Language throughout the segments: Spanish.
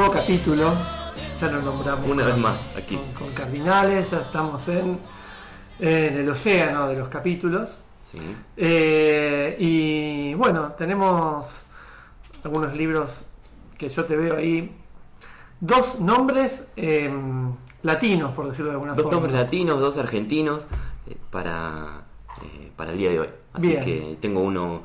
Nuevo capítulo, ya lo nombramos. Una vez con- más, aquí. Con, con Cardinales, ya estamos en, en el océano de los capítulos. Sí. Eh, y bueno, tenemos algunos libros que yo te veo ahí. Dos nombres eh, latinos, por decirlo de alguna Dos forma. nombres latinos, dos argentinos eh, para, eh, para el día de hoy. Así Bien. que tengo uno,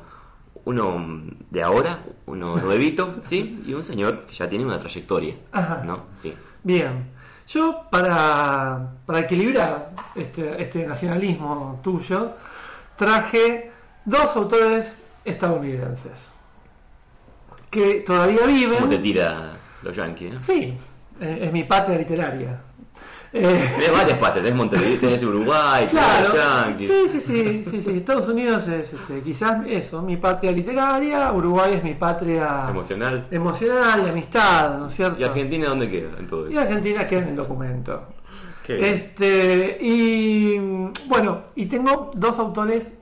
uno de ahora, uno nuevito, ¿sí? Y un señor que ya tiene una trayectoria, Ajá. ¿no? Sí. Bien, yo para, para equilibrar este, este nacionalismo tuyo, traje dos autores estadounidenses que todavía ¿Cómo te viven. tira los yankees? eh? Sí, es mi patria literaria. Eh, Tenés varias patas, tenés Montevideo, tenés Uruguay, Claro, tenés sí, sí, sí, sí, sí. Estados Unidos es este, quizás eso, mi patria literaria, Uruguay es mi patria Emocional. emocional, de amistad, ¿no es cierto? ¿Y Argentina dónde queda en todo Y eso? Argentina queda en el documento. Qué. Este, y bueno, y tengo dos autores,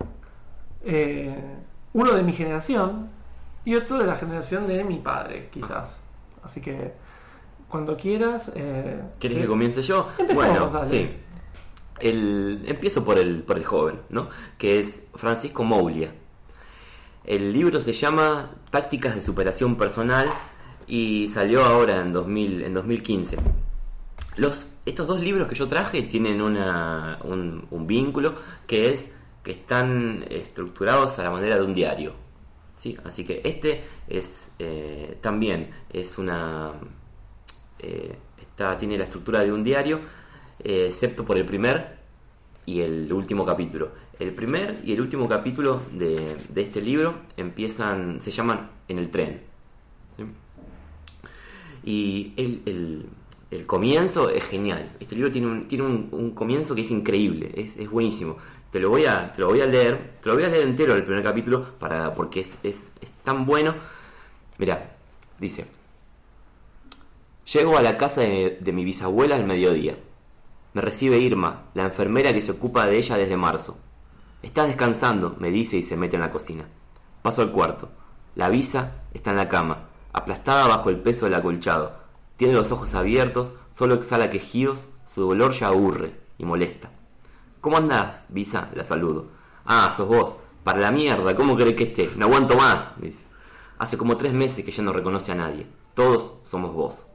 eh, uno de mi generación y otro de la generación de mi padre, quizás. Así que cuando quieras. Eh, ¿Querés eh, que comience yo? Empecemos, bueno, sí. El, empiezo por el, por el joven, ¿no? Que es Francisco Moulia. El libro se llama Tácticas de Superación Personal y salió ahora en, 2000, en 2015. Los, estos dos libros que yo traje tienen una, un, un vínculo que es que están estructurados a la manera de un diario. ¿sí? Así que este es eh, también es una eh, tiene la estructura de un diario, eh, excepto por el primer y el último capítulo. El primer y el último capítulo de, de este libro empiezan, se llaman En el tren. Y el, el- comienzo es genial. Este libro tiene un, tiene un comienzo que es increíble, es, es buenísimo. Te lo, voy a, te lo voy a leer, te lo voy a leer entero el primer capítulo para, porque es, es- es tan bueno. Mira, dice. Llego a la casa de, mi bisabuela al mediodía. Me recibe Irma, la enfermera que se ocupa de ella desde marzo. Estás descansando, me dice y se mete en la cocina. Paso al cuarto. La visa está en la cama, aplastada bajo el peso del acolchado. Tiene los ojos abiertos, solo exhala quejidos, su dolor ya aburre y molesta. ¿Cómo andás, Visa? La saludo. Ah, sos vos. Para la mierda, ¿cómo querés que esté? No aguanto más, dice. Hace como tres meses que ya no reconoce a nadie. Todos somos vos.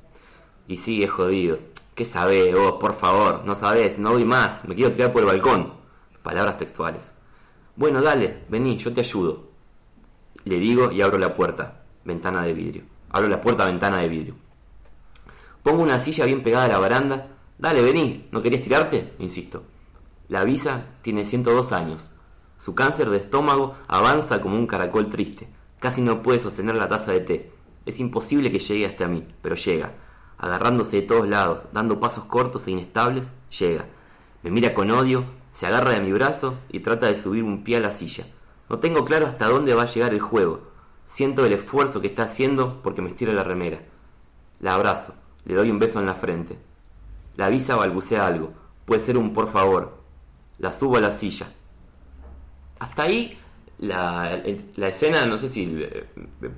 Y sigue jodido. ¿Qué sabés vos, por favor? No sabés, no doy más. Me quiero tirar por el balcón. Palabras textuales. Bueno, dale, vení, yo te ayudo. Le digo y abro la puerta. Ventana de vidrio. Abro la puerta, ventana de vidrio. Pongo una silla bien pegada a la baranda. Dale, vení. ¿No querías tirarte? Insisto. La visa tiene 102 años. Su cáncer de estómago avanza como un caracol triste. Casi no puede sostener la taza de té. Es imposible que llegue hasta mí, pero llega. Agarrándose de todos lados, dando pasos cortos e inestables, llega. Me mira con odio, se agarra de mi brazo y trata de subir un pie a la silla. No tengo claro hasta dónde va a llegar el juego. Siento el esfuerzo que está haciendo porque me estira la remera. La abrazo, le doy un beso en la frente. La visa balbucea algo. Puede ser un por favor. La subo a la silla. Hasta ahí la, la escena, no sé si eh,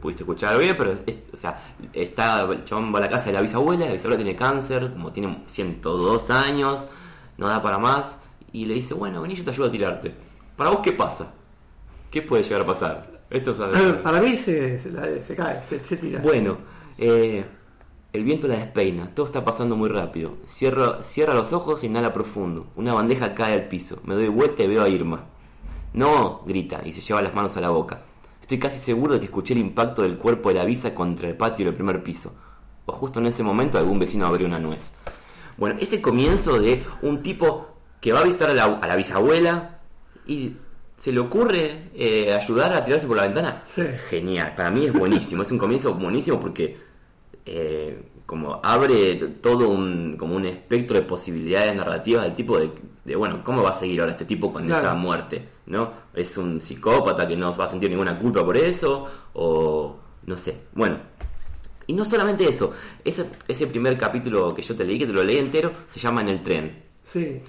pudiste escuchar bien, pero es, o sea, está el chabón va a la casa de la bisabuela, la bisabuela tiene cáncer, como tiene 102 años, no da para más, y le dice, bueno, vení, yo te ayudo a tirarte. ¿Para vos qué pasa? ¿Qué puede llegar a pasar? Esto es Para mí se, se, se cae, se, se tira. bueno, eh, el viento la despeina, todo está pasando muy rápido. Cierro, cierra los ojos inhala profundo. Una bandeja cae al piso. Me doy vuelta y veo a Irma. No, grita y se lleva las manos a la boca. Estoy casi seguro de que escuché el impacto del cuerpo de la visa contra el patio del primer piso. O justo en ese momento algún vecino abrió una nuez. Bueno, ese comienzo de un tipo que va a visitar a la, a la bisabuela y se le ocurre eh, ayudar a tirarse por la ventana. Sí. Es genial, para mí es buenísimo, es un comienzo buenísimo porque eh, como abre todo un, como un espectro de posibilidades narrativas del tipo de, de, bueno, ¿cómo va a seguir ahora este tipo con Claro. esa muerte? ¿No? ¿Es un psicópata que no va a sentir ninguna culpa por eso? O no sé, bueno. Y no solamente eso, ese, ese primer capítulo que yo te leí, que te lo leí entero, se llama En el tren. Sí.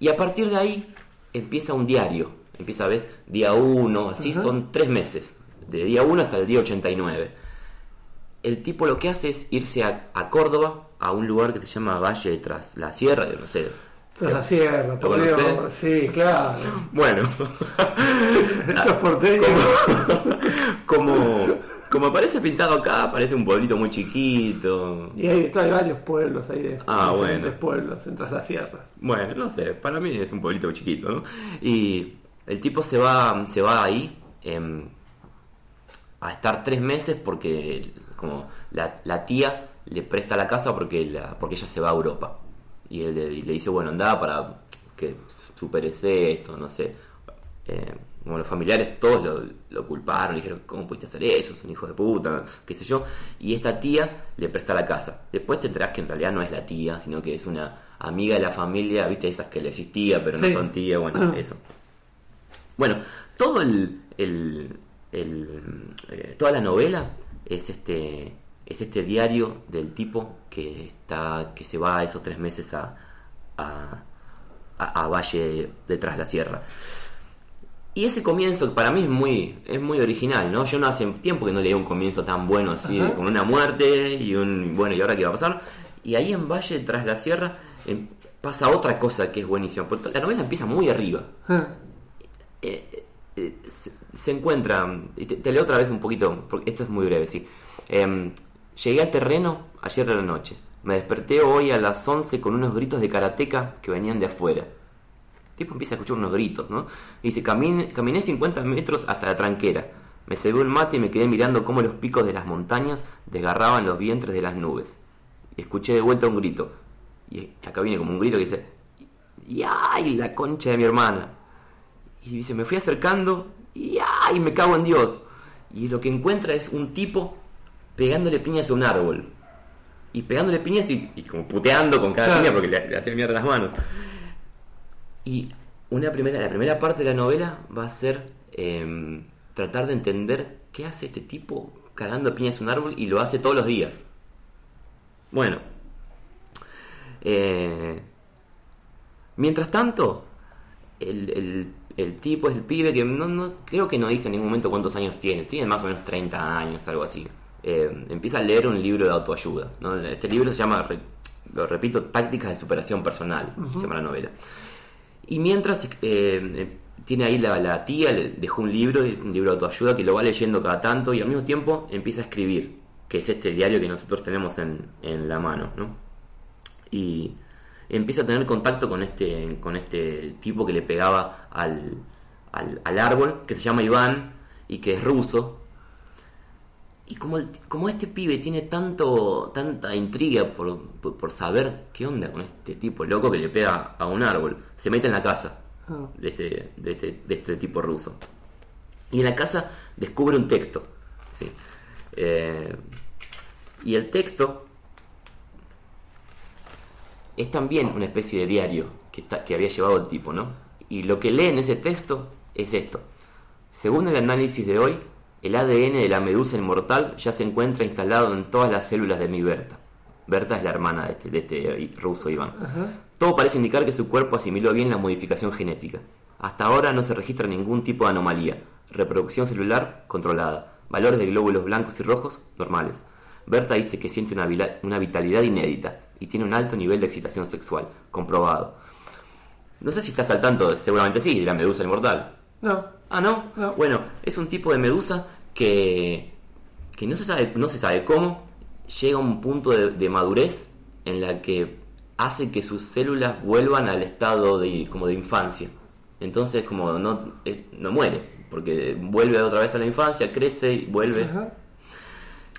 Y a partir de ahí empieza un diario. Empieza, ¿ves? Día 1, así Ajá. son tres meses. De día 1 hasta el día 89. el tipo lo que hace es irse a, a Córdoba, a un lugar que se llama Valle tras la Sierra, yo no sé. Tras la sierra, ¿Lo por Dios. conocés? Sí, claro. Bueno, Esto es porteño. como, como parece pintado acá, parece un pueblito muy chiquito. Y hay, hay varios pueblos ahí de Ah, diferentes bueno. pueblos en Tras la Sierra. Bueno, no sé, para mí es un pueblito chiquito, ¿no? Y el tipo se va, se va ahí em, a estar tres meses porque como la, la tía le presta la casa porque, la, porque ella se va a Europa. Y él le, y le dice, bueno, anda para que superes esto, no sé. Eh, como los familiares todos lo, lo culparon, le dijeron, ¿cómo pudiste hacer eso? Es un hijo de puta, qué sé yo. Y esta tía le presta la casa. Después te enterás que en realidad no es la tía, sino que es una amiga de la familia, viste, esas que le existía, pero Sí. no son tía, bueno, eso. Bueno, todo el, el- el, eh, toda la novela es este es este diario del tipo que está que se va esos tres meses a a, a- a Valle detrás la Sierra. Y ese comienzo para mí es muy es muy original, ¿no? Yo no hace tiempo que no leía un comienzo tan bueno así, Ajá. con una muerte y un bueno, ¿y ahora qué va a pasar? Y ahí en Valle tras la Sierra em, pasa otra cosa que es buenísima, porque la novela empieza muy arriba Ah, eh, eh, se, se encuentra, te, te leo otra vez un poquito, porque esto es muy breve, sí. Llegué al terreno ayer de la noche. Me desperté hoy a las 11 con unos gritos de karateca que venían de afuera. El tipo empieza a escuchar unos gritos, ¿no? Y dice, caminé, caminé 50 metros hasta la tranquera. Me cebó el mate y me quedé mirando cómo los picos de las montañas desgarraban los vientres de las nubes. Y escuché de vuelta un grito. Y acá viene como un grito que dice, ¡y ay, la concha de mi hermana! Y dice, me fui acercando y ¡ay! me cago en Dios. Y lo que encuentra es un tipo pegándole piñas a un árbol. Y pegándole piñas y, y como puteando con cada Claro. piña porque le, le hacía mierda las manos. Y una primera, la primera parte de la novela va a ser em, tratar de entender qué hace este tipo cagando piñas a un árbol y lo hace todos los días. Bueno. Eh, mientras tanto, el, el- el tipo es el pibe que no, no- creo que no dice en ningún momento cuántos años tiene, tiene más o menos 30 años, algo así. Eh, empieza a leer un libro de autoayuda. ¿no? Este libro se llama, lo repito, Tácticas de Superación Personal, se llama la novela. Y mientras eh, eh, tiene ahí la, la tía, le dejó un libro, es un libro de autoayuda que lo va leyendo cada tanto y al mismo tiempo empieza a escribir, que es este diario que nosotros tenemos en, en la mano. ¿no? y empieza a tener contacto con este con este tipo que le pegaba al, al, al árbol que se llama Iván y que es ruso y como, el- como este pibe tiene tanto tanta intriga por, por, por saber qué onda con este tipo loco que le pega a un árbol se mete en la casa ah. de este, de este, de este tipo ruso. Y en la casa descubre un texto. ¿sí? Eh, y el texto es también una especie de diario que, está, que había llevado el tipo, ¿no? Y lo que lee en ese texto es esto. Según el análisis de hoy, el ADN de la medusa inmortal ya se encuentra instalado en todas las células de mi Berta. Berta es la hermana de este, de este ruso Iván. Ajá. Todo parece indicar que su cuerpo asimiló bien la modificación genética. Hasta ahora no se registra ningún tipo de anomalía. Reproducción celular controlada. Valores de glóbulos blancos y rojos normales. Berta dice que siente una vitalidad inédita y tiene un alto nivel de excitación sexual, comprobado. No sé si estás al tanto, seguramente sí, de la medusa inmortal. No. Ah, ¿no? No. Bueno, es un tipo de medusa que, que no, se sabe, no se sabe cómo llega a un punto de, de madurez en la que hace que sus células vuelvan al estado de, como de infancia. Entonces, como no, no muere, porque vuelve otra vez a la infancia, crece y vuelve. Ajá.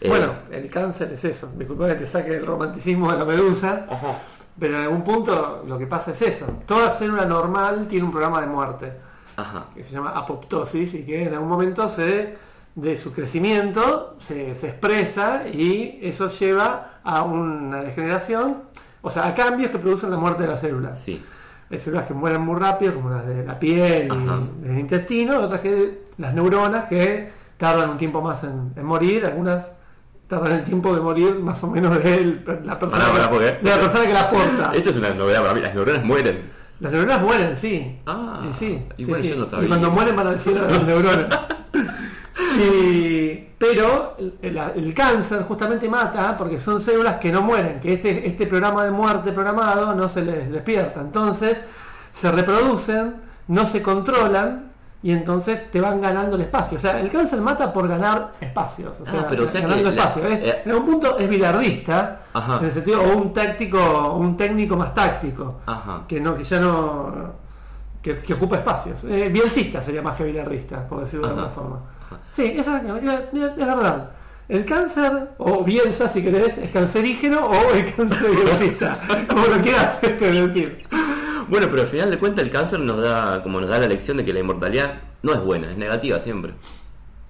Eh, Bueno, el cáncer es eso. Disculpa que te saque el romanticismo de la medusa. Ajá. Pero en algún punto lo que pasa es eso. Toda célula normal tiene un programa de muerte Ajá. que se llama apoptosis y que en algún momento se de su crecimiento se, se expresa y eso lleva a una degeneración, o sea, a cambios que producen la muerte de las células. Sí. Hay células que mueren muy rápido, como las de la piel y del intestino, otras que las neuronas que tardan un tiempo más en, en morir, algunas tardan el tiempo de morir más o menos de el- la persona, porque- de la persona que las porta. Esto es una novedad para mí, las neuronas mueren. Las neuronas mueren, sí. Ah, Y sí, igual sí, yo sí. no sabía. Y cuando mueren van al cielo de las neuronas. y Pero el, el- el cáncer justamente mata porque son células que no mueren, que este, este programa de muerte programado no se les despierta. Entonces se reproducen, no se controlan y entonces te van ganando el espacio. O sea, el cáncer mata por ganar espacios. O Ah, sea, pero o sea ganando la- espacio. Es- eh, en un punto es bilardista, Ajá. en el sentido, o un táctico, un técnico más táctico Ajá. que no que ya no que, que ocupa espacios eh, bielcista sería más que bilardista por decirlo de alguna forma sí esa es, es verdad el cáncer o bielsa si querés es cancerígeno o el cáncer bielcista como lo quieras este, decir Bueno, pero al final de cuentas el cáncer nos da, como nos da la lección de que la inmortalidad no es buena, es negativa siempre.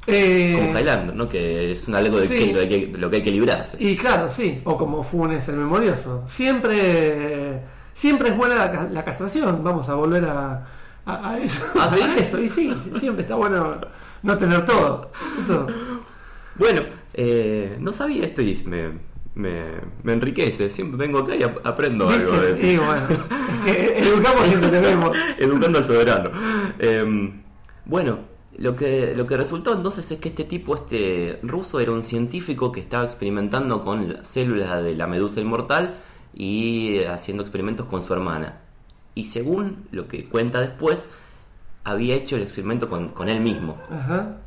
Eh, Como Highlander, ¿no? Que es un algo de, sí. que, lo que hay que librarse. y claro sí o como Funes el memorioso siempre siempre es buena la, la castración vamos a volver a, a, a eso ¿Ah, sí? a eso y sí siempre está bueno no tener todo eso Bueno, eh, no sabía esto y me, me, me enriquece. Siempre vengo acá y ap- aprendo algo. De- Y bueno, es que educamos siempre. Educando al soberano. Em, bueno, lo que, lo que resultó entonces es que este tipo, este ruso, era un científico que estaba experimentando con las células de la medusa inmortal y haciendo experimentos con su hermana. Y según lo que cuenta después, había hecho el experimento con, con él mismo. Ajá.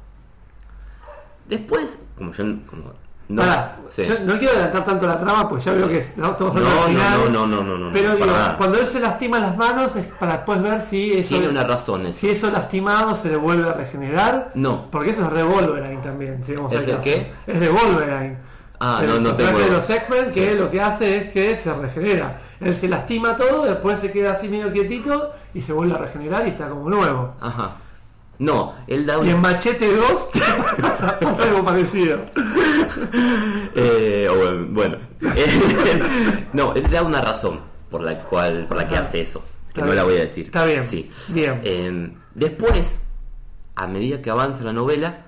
Después, como yo como no, Pará, sí. yo no quiero adelantar tanto la trama, pues ya veo que no, estamos No, hablando no, al final. no, no, no, no, Pero digo, cuando él se lastima las manos es para después ver si eso, tiene una razón eso. si eso lastimado se le vuelve a regenerar. No. Porque eso es de Wolverine también. Si vamos ¿Es de qué? Es de Wolverine. Ah, Pero no, no el tengo- de los X-Men que Sí. lo que hace es que se regenera. Él se lastima todo, después se queda así medio quietito y se vuelve a regenerar y está como nuevo. Ajá. No, él da Y en una... Machete 2 pasa, pasa algo parecido. Eh, bueno, bueno. No, él da una razón por la cual, por la que Ajá. hace eso. Que Está no bien. la voy a decir. Está bien. Sí. Bien. Eh, después, a medida que avanza la novela,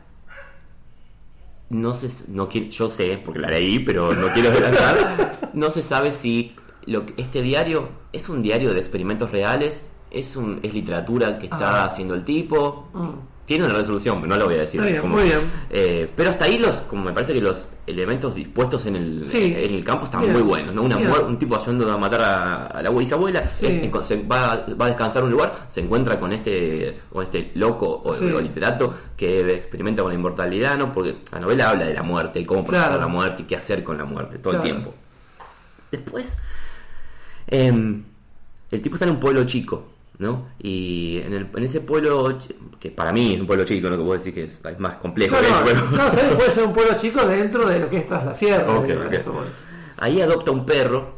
no se, no quiero, yo sé, porque la leí, pero no quiero adelantar, no se sabe si lo, que- este diario es un diario de experimentos reales, es, un, es literatura que está Ah. haciendo el tipo. Mm. Tiene una resolución, pero no lo voy a decir. Está bien, Como- muy bien. eh, pero hasta ahí los, como me parece que los elementos dispuestos en el, Sí. en el campo están muy buenos, ¿no? Una un tipo ayudando a matar a, a la bisabuela, Sí. eh, en- se va, va a descansar en un lugar, se encuentra con este, con este loco o, Sí. o literato que experimenta con la inmortalidad, ¿no? Porque la novela habla de la muerte y cómo procesar Claro. la muerte y qué hacer con la muerte todo Claro. el tiempo. Después, em, el tipo está en un pueblo chico, ¿no? Y en, el- en ese pueblo, que para mí es un pueblo chico, no que puedo decir que es, es más complejo No, no, pueblo. no, ¿sabes? puede ser un pueblo chico dentro de lo que es tras la sierra. Eso, bueno. Ahí adopta un perro,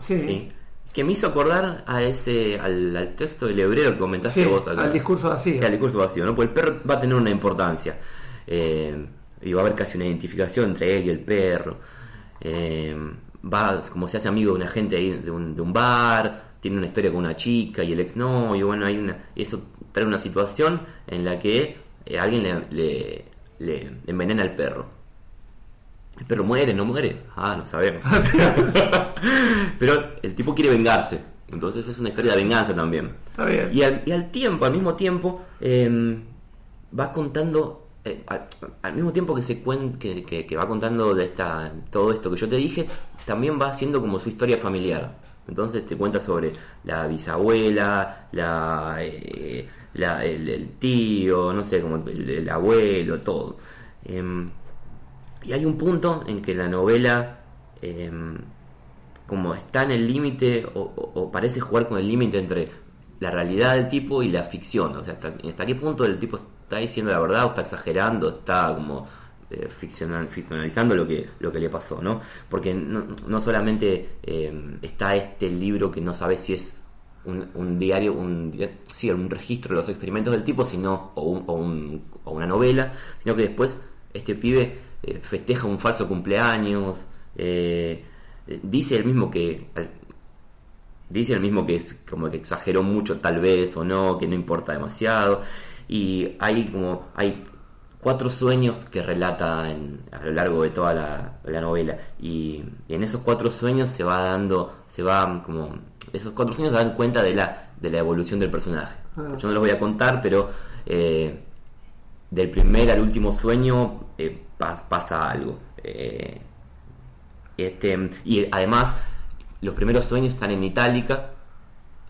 Sí, ¿sí? Que me hizo acordar a ese, al, al texto del hebreo que comentaste Sí, vos al discurso vacío. Al discurso vacío, ¿no? Porque el perro va a tener una importancia. Eh, y va a haber casi una identificación entre él y el perro. Eh, va, como se hace amigo de una gente ahí de un, de un bar, tiene una historia con una chica y el ex no, y bueno, hay una, eso trae una situación en la que eh, alguien le, le- le envenena al perro. El perro muere, no muere. Ah, no sabemos. Pero el tipo quiere vengarse. Entonces es una historia de venganza también. Está bien. Y al, y al tiempo, al mismo tiempo, eh, va contando, eh, al, al mismo tiempo que se cuen- que, que- que va contando de esta, todo esto que yo te dije, también va haciendo como su historia familiar. Entonces te cuenta sobre la bisabuela, la, eh, el, tío, no sé, como el, el abuelo, todo. Em, y hay un punto en que la novela em, como está en el límite o, o- o parece jugar con el límite entre la realidad del tipo y la ficción. O sea, hasta, hasta qué punto el tipo está diciendo la verdad o está exagerando, está como eh, ficcional- ficcionalizando lo que, lo que le pasó, ¿no? Porque no, no solamente eh, está este libro que no sabe si es un, diario, un, sí, un registro de los experimentos del tipo, sino, o, un- o, un- o una novela, sino que después este pibe eh, festeja un falso cumpleaños, dice el mismo que dice el mismo que es como que exageró mucho tal vez o no, que no importa demasiado y hay como hay cuatro sueños que relata en- a lo largo de toda la, la novela y, y en esos cuatro sueños se va dando se va como esos cuatro sueños dan cuenta de la de la evolución del personaje Ah. yo no los voy a contar pero eh, del primer al último sueño eh, pas- pasa algo. Eh, este, y además, los primeros sueños están en itálica.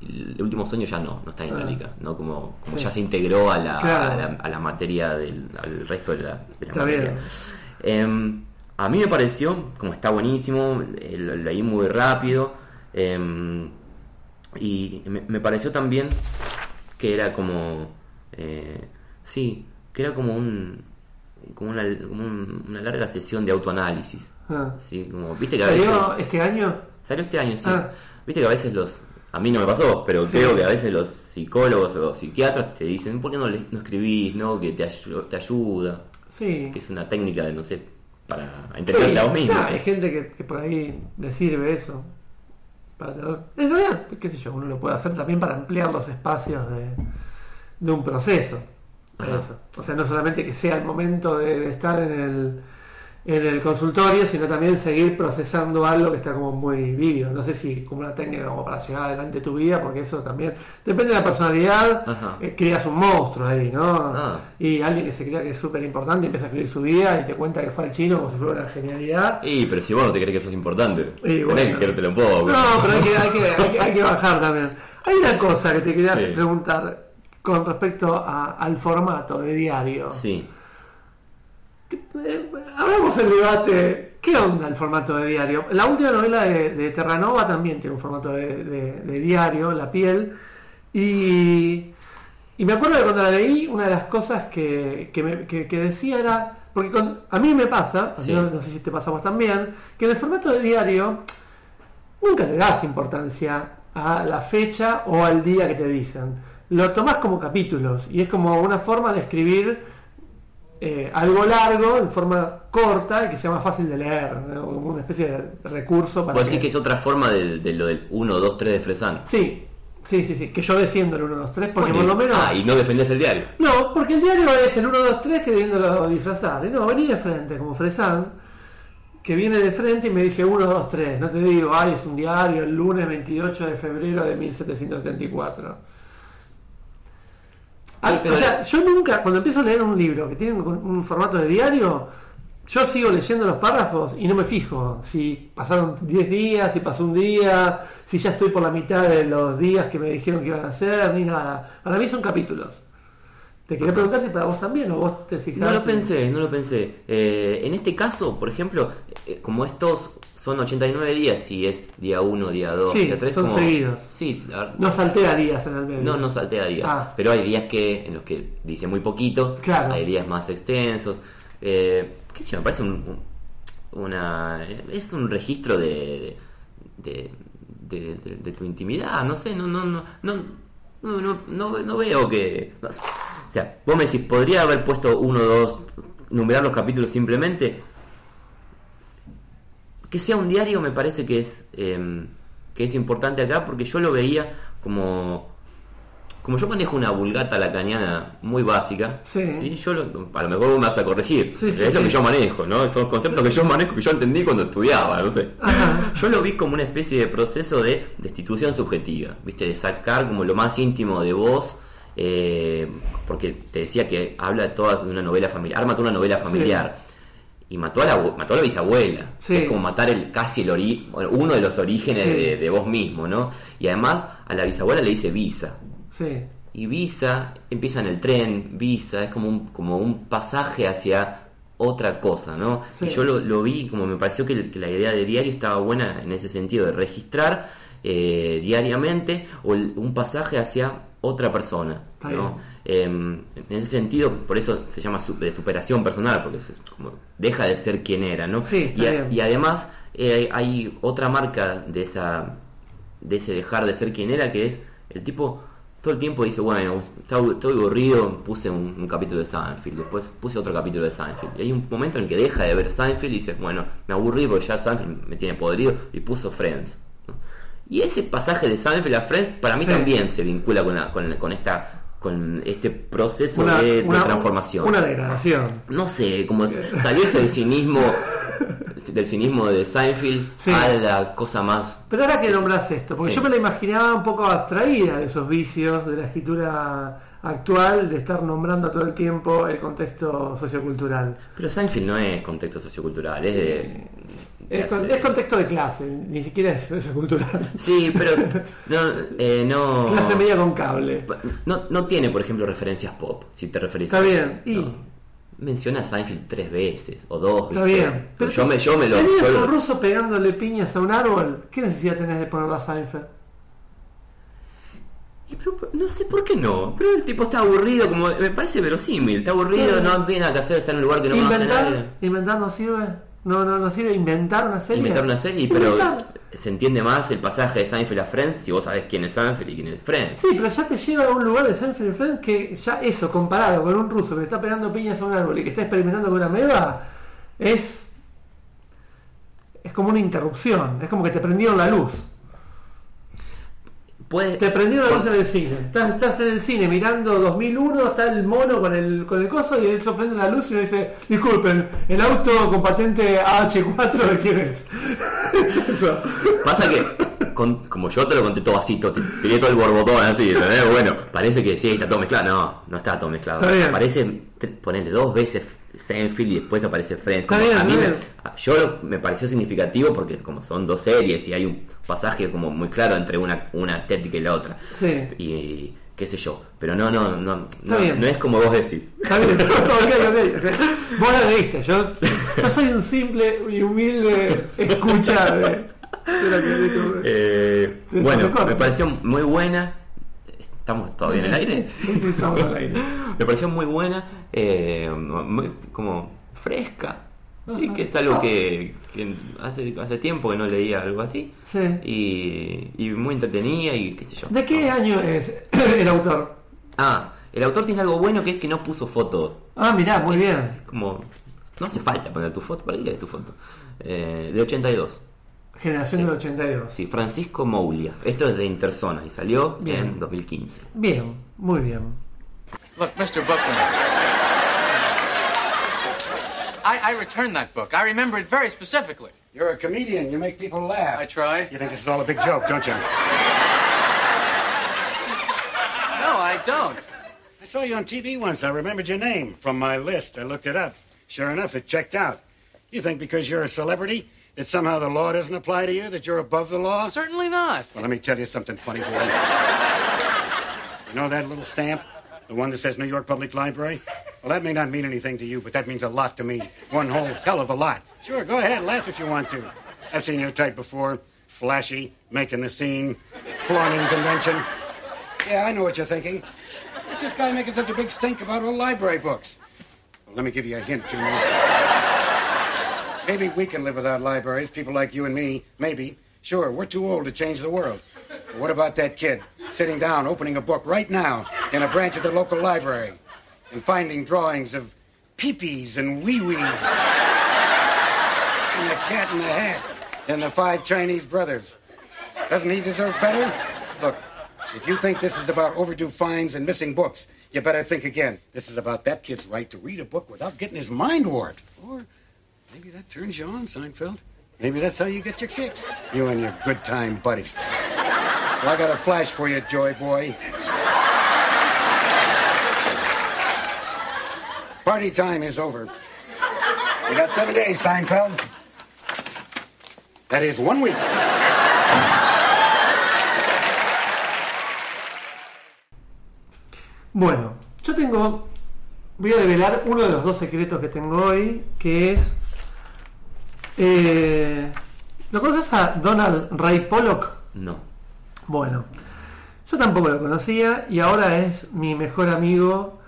El último sueño ya no, no está en Ah. itálica, ¿no? Como, como Sí. ya se integró a la, Claro. a la, a la materia del al resto de la, de la Está materia. Em, a mí me pareció, como está buenísimo, eh, lo leí muy rápido. em, y me, me pareció también que era como. eh, sí, que era como un. como una, como un- una larga sesión de autoanálisis. Ah. Sí, como, viste que a veces. ¿Salió este año? Salió este año, sí. Ah. Viste que a veces los. A mí no me pasó, pero Sí. creo que a veces los psicólogos o psiquiatras te dicen, ¿por qué no, le- no escribís? ¿No? Que te, ayu- te ayuda. Sí. Que es una técnica de, no sé, para Sí, entenderte a vos mismo. claro, hay gente que, que por ahí le sirve eso. Para tener- En realidad, qué sé yo, uno lo puede hacer también para ampliar los espacios de, de un proceso. Eso. O sea, no solamente que sea el momento de, de estar en el, en el consultorio, sino también seguir procesando algo que está como muy vívido. No sé si como una técnica como para llegar adelante tu vida, porque eso también depende de la personalidad. Eh, creas un monstruo ahí, ¿no? Ah. Y alguien que se crea que es súper importante empieza a escribir su vida y te cuenta que fue al chino como si fuera una genialidad. Y, pero si vos no te crees que eso es importante, Y tenés bueno. que querértelo un poco. No, pero hay que, hay, que, hay, que, hay que bajar también. Hay una cosa que te quería Sí. preguntar con respecto a- al formato de diario. Sí. Hablamos del debate. ¿Qué onda el formato de diario? La última novela de, de Terranova también tiene un formato de, de- de diario, La piel. Y, y me acuerdo que cuando la leí, una de las cosas que, que, me- que- que decía era. Porque con- a mí me pasa, Sí. no, no sé si te pasa a vos también, que en el formato de diario nunca le das importancia a la fecha o al día que te dicen. Lo tomás como capítulos y es como una forma de escribir eh, algo largo en forma corta y que sea más fácil de leer, ¿no? como una especie de recurso para Vos decís que es otra forma de, de lo del 1, 2, 3 de Fresan. Sí, sí, sí, sí, que yo defiendo el 1, 2, 3 porque Bueno, por lo menos... Ah, y no defendés el diario. No, porque el diario es el 1, 2, 3 queriéndolo disfrazar. Y no, vení de frente, como Fresan, que viene de frente y me dice 1, 2, 3. No te digo, ay, es un diario el lunes 28 de febrero de 1774. Ah, O sea, yo nunca, cuando empiezo a leer un libro que tiene un, un formato de diario, yo sigo leyendo los párrafos y no me fijo si pasaron 10 días, si pasó un día, si ya estoy por la mitad de los días que me dijeron que iban a hacer, ni nada. Para mí son capítulos. Te quería preguntar si para vos también o vos te fijás. No lo en- pensé, no lo pensé. Eh, en este caso, por ejemplo, eh, como estos son 89 días, y es día 1, día 2, Sí, día 3, son como... seguidos. Sí, la No saltea días en el medio. No, no saltea días. Ah. Pero hay días que en los que dice muy poquito. Claro. Hay días más extensos. Eh, ¿Qué sé yo? Me parece un, un- una. Es un registro de. de, de, de- de tu intimidad. No sé, no, no, no. No, no, no, no- no veo que. o sea, vos me decís, ¿podría haber puesto uno, dos, numerar los capítulos simplemente? Que sea un diario me parece que es eh, que es importante acá porque yo lo veía como como yo manejo una vulgata lacaniana muy básica Sí. yo lo- a lo mejor vos me vas a corregir Sí, sí, es lo sí. que yo manejo no son conceptos que yo manejo que yo entendí cuando estudiaba no sé Ajá. yo lo vi como una especie de proceso de destitución subjetiva viste de sacar como lo más íntimo de vos eh, porque te decía que habla toda de una novela familiar arma toda una novela familiar y mató a la mató a la bisabuela Sí. es como matar el casi el ori bueno, uno de los orígenes Sí. de, de vos mismo no y además a la bisabuela le dice visa Sí. y visa empieza en el tren visa es como un como un pasaje hacia otra cosa no Sí. y yo lo, lo vi como me pareció que, que la idea de diario estaba buena en ese sentido de registrar eh, diariamente o el- un pasaje hacia otra persona ¿no? Eh, en ese sentido, por eso se llama de superación personal, porque es como deja de ser quien era, ¿no? Sí, y, a- bien. y además eh, hay otra marca de esa de ese dejar de ser quien era, que es el tipo todo el tiempo dice, bueno, estoy, aburrido, puse un, un capítulo de Seinfeld, después puse otro capítulo de Seinfeld. Y hay un momento en que deja de ver Seinfeld y dice, bueno, me aburrí porque ya Seinfeld me tiene podrido y puso Friends. ¿no? Y ese pasaje de Seinfeld a Friends para mí Sí. también se vincula con, la- con, con esta con este proceso Una, de, transformación. Una degradación. No sé, como salirse del cinismo del cinismo de Seinfeld Sí. a la cosa más Pero ahora que nombras esto, porque Sí. yo me la imaginaba un poco abstraída de esos vicios de la escritura actual de estar nombrando todo el tiempo el contexto sociocultural. Pero Seinfeld no es contexto sociocultural, es de. Es, con- es contexto de clase, ni siquiera es sociocultural. Sí, pero no, eh, no, Clase media con cable. no, no tiene, por ejemplo, referencias pop, si te referís Está a bien, eso. y- No. Menciona a Seinfeld tres veces, o dos. Está ¿viste? bien. Pero yo me, yo me lo... ¿Tenías un ruso pegándole piñas a un árbol? ¿Qué necesidad tenés de ponerlo a Seinfeld? Y pero, no sé por qué no, pero el tipo está aburrido, como me parece verosímil, está aburrido, no tiene nada que hacer, está en un lugar que no conoce a nadie. ¿Inventar? ¿Inventar no sirve? No, no, no sirve inventar una serie. Inventar una serie, pero Inventar. se entiende más el pasaje de Seinfeld a Friends si vos sabés quién es Seinfeld y quién es Friends. Sí, pero ya te lleva a un lugar de Seinfeld y Friends que ya eso, comparado con un ruso que está pegando piñas a un árbol y que está experimentando con una meba, es. Es como una interrupción. Es como que te prendieron la luz. Puede, Te prendieron la luz en el cine. Estás, estás en el cine mirando 2001, está el mono con el, con el coso y él sorprende la luz y uno dice, disculpen, el auto con patente AH4 de quién es. es eso. Pasa que, con- como yo te lo conté todo así, tiré todo el borbotón así, ¿entendés? Bueno, parece que sí, está todo mezclado. No, no está todo mezclado. Está bien. Aparece, ponele dos veces Seinfeld y después aparece Friends. Como bien, a mí me, yo lo- me pareció significativo porque como son dos series y hay un pasaje como muy claro entre una, una estética y la otra. Sí. Y qué sé yo. Pero no, no, no, no, no es como vos decís. Está bien, ok, ok, ok. Vos la leíste, yo, yo soy un simple y humilde escucha de, de la que leíste. Eh, bueno, me pareció muy buena. ¿Estamos todavía en el aire? Sí, sí, estamos al aire. Me pareció muy buena, eh, muy- como fresca. Sí, que es algo que, que hace, hace tiempo que no leía algo así. Sí. Y, y muy entretenida y qué sé yo. ¿De qué año es el autor? Ah, el autor tiene algo bueno que es que no puso foto. Ah, mirá, muy bien. Como, no hace falta poner tu foto, ¿para qué querés tu foto? Eh, de 82. Generación del 82. Sí, Francisco Moulia. Esto es de Interzona y salió Bien. en 2015. Bien, muy bien. Look, Mr. Bookman. I, I returned that book. I remember it very specifically. You're a comedian. You make people laugh. I try. You think this is all a big joke, don't you? No, I don't. I saw you on TV once. I remembered your name from my list. I looked it up. Sure enough, it checked out. You think because you're a celebrity that somehow the law doesn't apply to you, that you're above the law? Certainly not. Well, let me tell you something funny, boy. you know that little stamp? The one that says New York Public Library? Well, that may not mean anything to you, but that means a lot to me. One whole hell of a lot. Sure, go ahead, laugh if you want to. I've seen your type before. Flashy, making the scene, flaunting convention. Yeah, I know what you're thinking. What's this guy making such a big stink about old library books? Well, let me give you a hint, Junior. Maybe we can live without libraries, people like you and me. Maybe. Sure, we're too old to change the world. But what about that kid sitting down, opening a book right now in a branch of the local library and finding drawings of peepees and wee-wees and the cat in the hat and the five Chinese brothers? Doesn't he deserve better? Look, if you think this is about overdue fines and missing books, you better think again. This is about that kid's right to read a book without getting his mind warped. Or maybe that turns you on, Seinfeld. Maybe that's how you get your kicks. You and your good time buddies. Well, I got a flash for you, Joy Boy. Party time is over. You got seven days, Seinfeld. That is one week. Bueno, yo tengo. Voy a develar uno de los dos secretos que tengo hoy, que es. Eh, ¿Lo conoces a Donald Ray Pollock? No. Bueno, yo tampoco lo conocía y ahora es mi mejor amigo,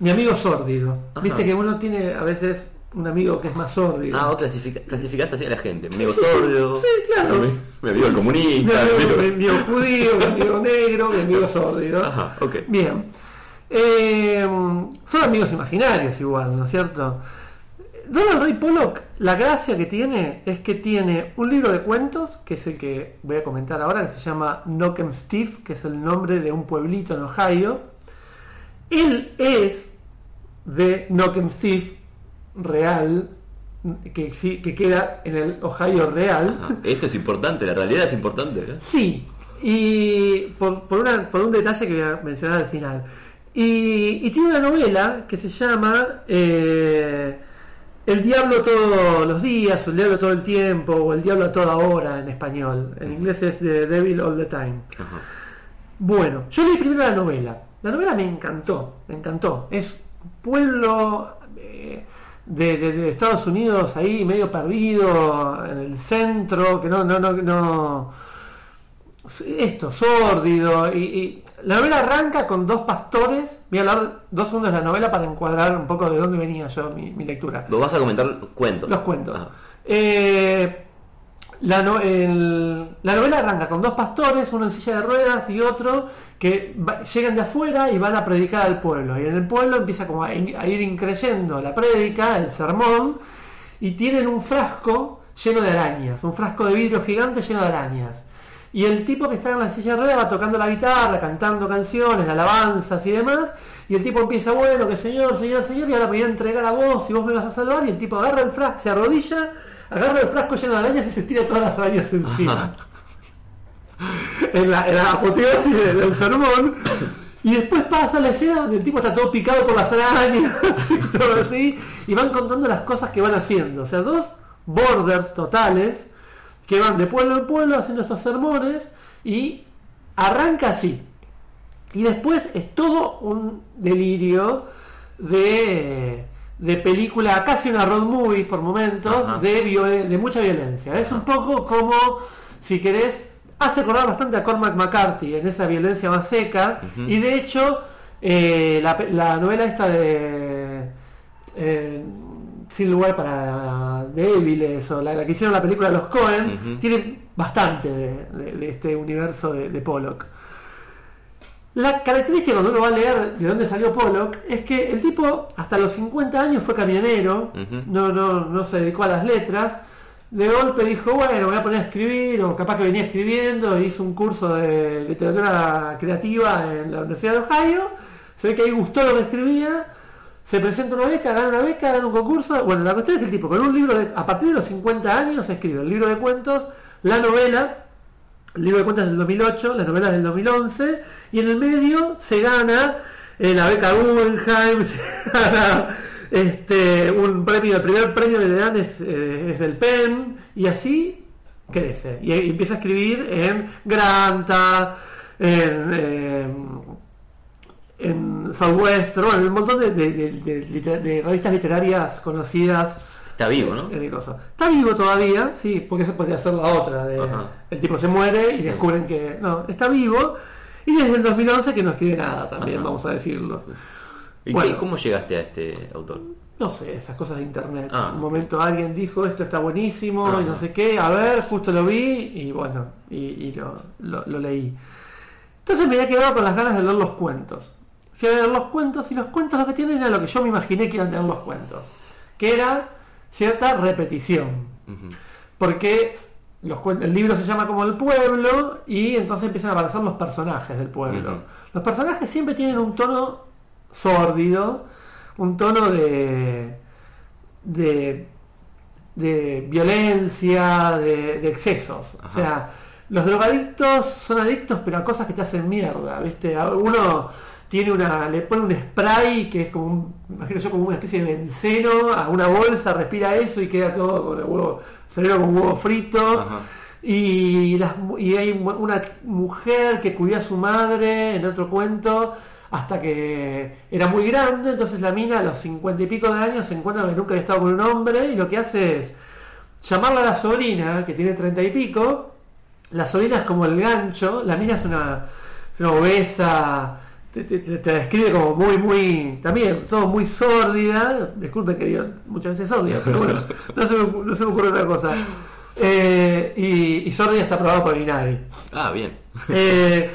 mi amigo sórdido. Ajá. Viste que uno tiene a veces un amigo que es más sórdido. Ah, vos clasifica, clasificás así a la gente. Amigo Sí, sí, sordo. sí, claro. Mi, mi amigo el Mi comunista. amigo, amigo- mi amigo judío, mi amigo negro, mi amigo sórdido. Ajá, ok. Bien. Eh, son amigos imaginarios igual, ¿no es cierto? Donald Ray Pollock, la gracia que tiene es que tiene un libro de cuentos, que es el que voy a comentar ahora, que se llama Knockem Steve, que es el nombre de un pueblito en Ohio. Él es de Knockem Steve real, que, queda en el Ohio real. Ajá. Esto es importante, la realidad es importante. ¿eh? Sí, y por, por, una- por un detalle que voy a mencionar al final. Y, y tiene una novela que se llama eh, El diablo todos los días, o El diablo todo el tiempo, o El diablo a toda hora en español. En inglés es The Devil All the Time. Ajá. Bueno, yo leí primero la novela. La novela me encantó, me encantó. Es un pueblo eh, de, de- de Estados Unidos ahí medio perdido en el centro, que no, no, no, no esto, sórdido. Y, y la novela arranca con dos pastores. Voy a hablar dos segundos de la novela para encuadrar un poco de dónde venía yo mi, mi lectura. Vos vas a comentar cuentos. Los cuentos. Eh, la, no- el- la novela arranca con dos pastores, uno en silla de ruedas y otro que va- llegan de afuera y van a predicar al pueblo. Y en el pueblo empieza como a, in- a ir increyendo la prédica, el sermón, y tienen un frasco lleno de arañas, un frasco de vidrio gigante lleno de arañas. Y el tipo que está en la silla de ruedas tocando la guitarra, cantando canciones, alabanzas y demás. Y el tipo empieza, bueno, que señor, señor, señor, y ahora me voy a entregar a vos y vos me vas a salvar. Y el tipo agarra el frasco, se arrodilla, agarra el frasco lleno de arañas y se tira todas las arañas encima. en, la, en apoteosis de- del sermón. Y después pasa la escena donde el tipo está todo picado por las arañas y todo así. Y van contando las cosas que van haciendo. O sea, dos borders totales que van de pueblo en pueblo haciendo estos sermones. Y arranca así. Y después es todo un delirio de, de película, casi una road movie por momentos, de, violen- de mucha violencia. Es un poco como, si querés, hace acordar bastante a Cormac McCarthy en esa violencia más seca. Y de hecho, eh, la novela esta de... eh, sin lugar para débiles o la, la que hicieron la película Los Cohen tiene bastante de, de- de este universo de, de Pollock. La característica cuando uno va a leer de dónde salió Pollock es que el tipo hasta los 50 años fue camionero, no, no, no se dedicó a las letras. De golpe dijo, bueno, me voy a poner a escribir, o capaz que venía escribiendo, hizo un curso de literatura creativa en la Universidad de Ohio. Se ve que ahí gustó lo que escribía, se presenta una beca, gana una beca, gana un concurso. Bueno, la cuestión es que el tipo con un libro, de- a partir de los 50 años, escribe el libro de cuentos, la novela, el libro de cuentas del 2008, la novela del 2011, y en el medio se gana eh, la beca Guggenheim, se gana este, un premio, el primer premio que le es, eh, del PEN, y así crece. Y, y empieza a escribir en Granta, en, eh, en Southwestern, bueno, en un montón de, de- de- revistas literarias conocidas. Está vivo, ¿no? Cosas. Está vivo todavía, sí, porque esa podría ser la otra. De, Ajá. el tipo se muere y Sí. descubren que no, está vivo. Y desde el 2011 que no escribe nada también, Ajá. vamos a decirlo. ¿Y Bueno. qué- cómo llegaste a este autor? No sé, esas cosas de internet. Ah, un momento alguien dijo esto está buenísimo Ajá. y no sé qué, a ver, justo lo vi y bueno, y, y lo, lo- lo leí. Entonces me había quedado con las ganas de leer los cuentos. Fui a leer los cuentos y los cuentos lo que tienen era lo que yo me imaginé que iban a tener los cuentos, que era cierta repetición. Porque los el libro se llama como el pueblo y entonces empiezan a aparecer los personajes del pueblo. Los personajes siempre tienen un tono sórdido, un tono de, de, de violencia, de, de excesos. O sea, los drogadictos son adictos pero a cosas que te hacen mierda, ¿viste? Uno tiene una, le pone un spray que es como un, imagino yo como una especie de benceno a una bolsa, respira eso y queda todo con el huevo, cerebro con huevo frito. Ajá. Y, las y hay una mujer que cuida a su madre en otro cuento hasta que era muy grande, entonces la mina a los cincuenta y pico de años se encuentra que nunca había estado con un hombre y lo que hace es llamarla a la sobrina, que tiene treinta y pico, la sobrina es como el gancho, la mina es una, es una obesa, te, te- te- describe como muy, muy, también todo muy sórdida, disculpen que digo muchas veces sórdida, pero bueno, no se me, ocu- no se me ocurre otra cosa. Eh, y, y sórdida está probado por Inadi. Ah, bien. Eh,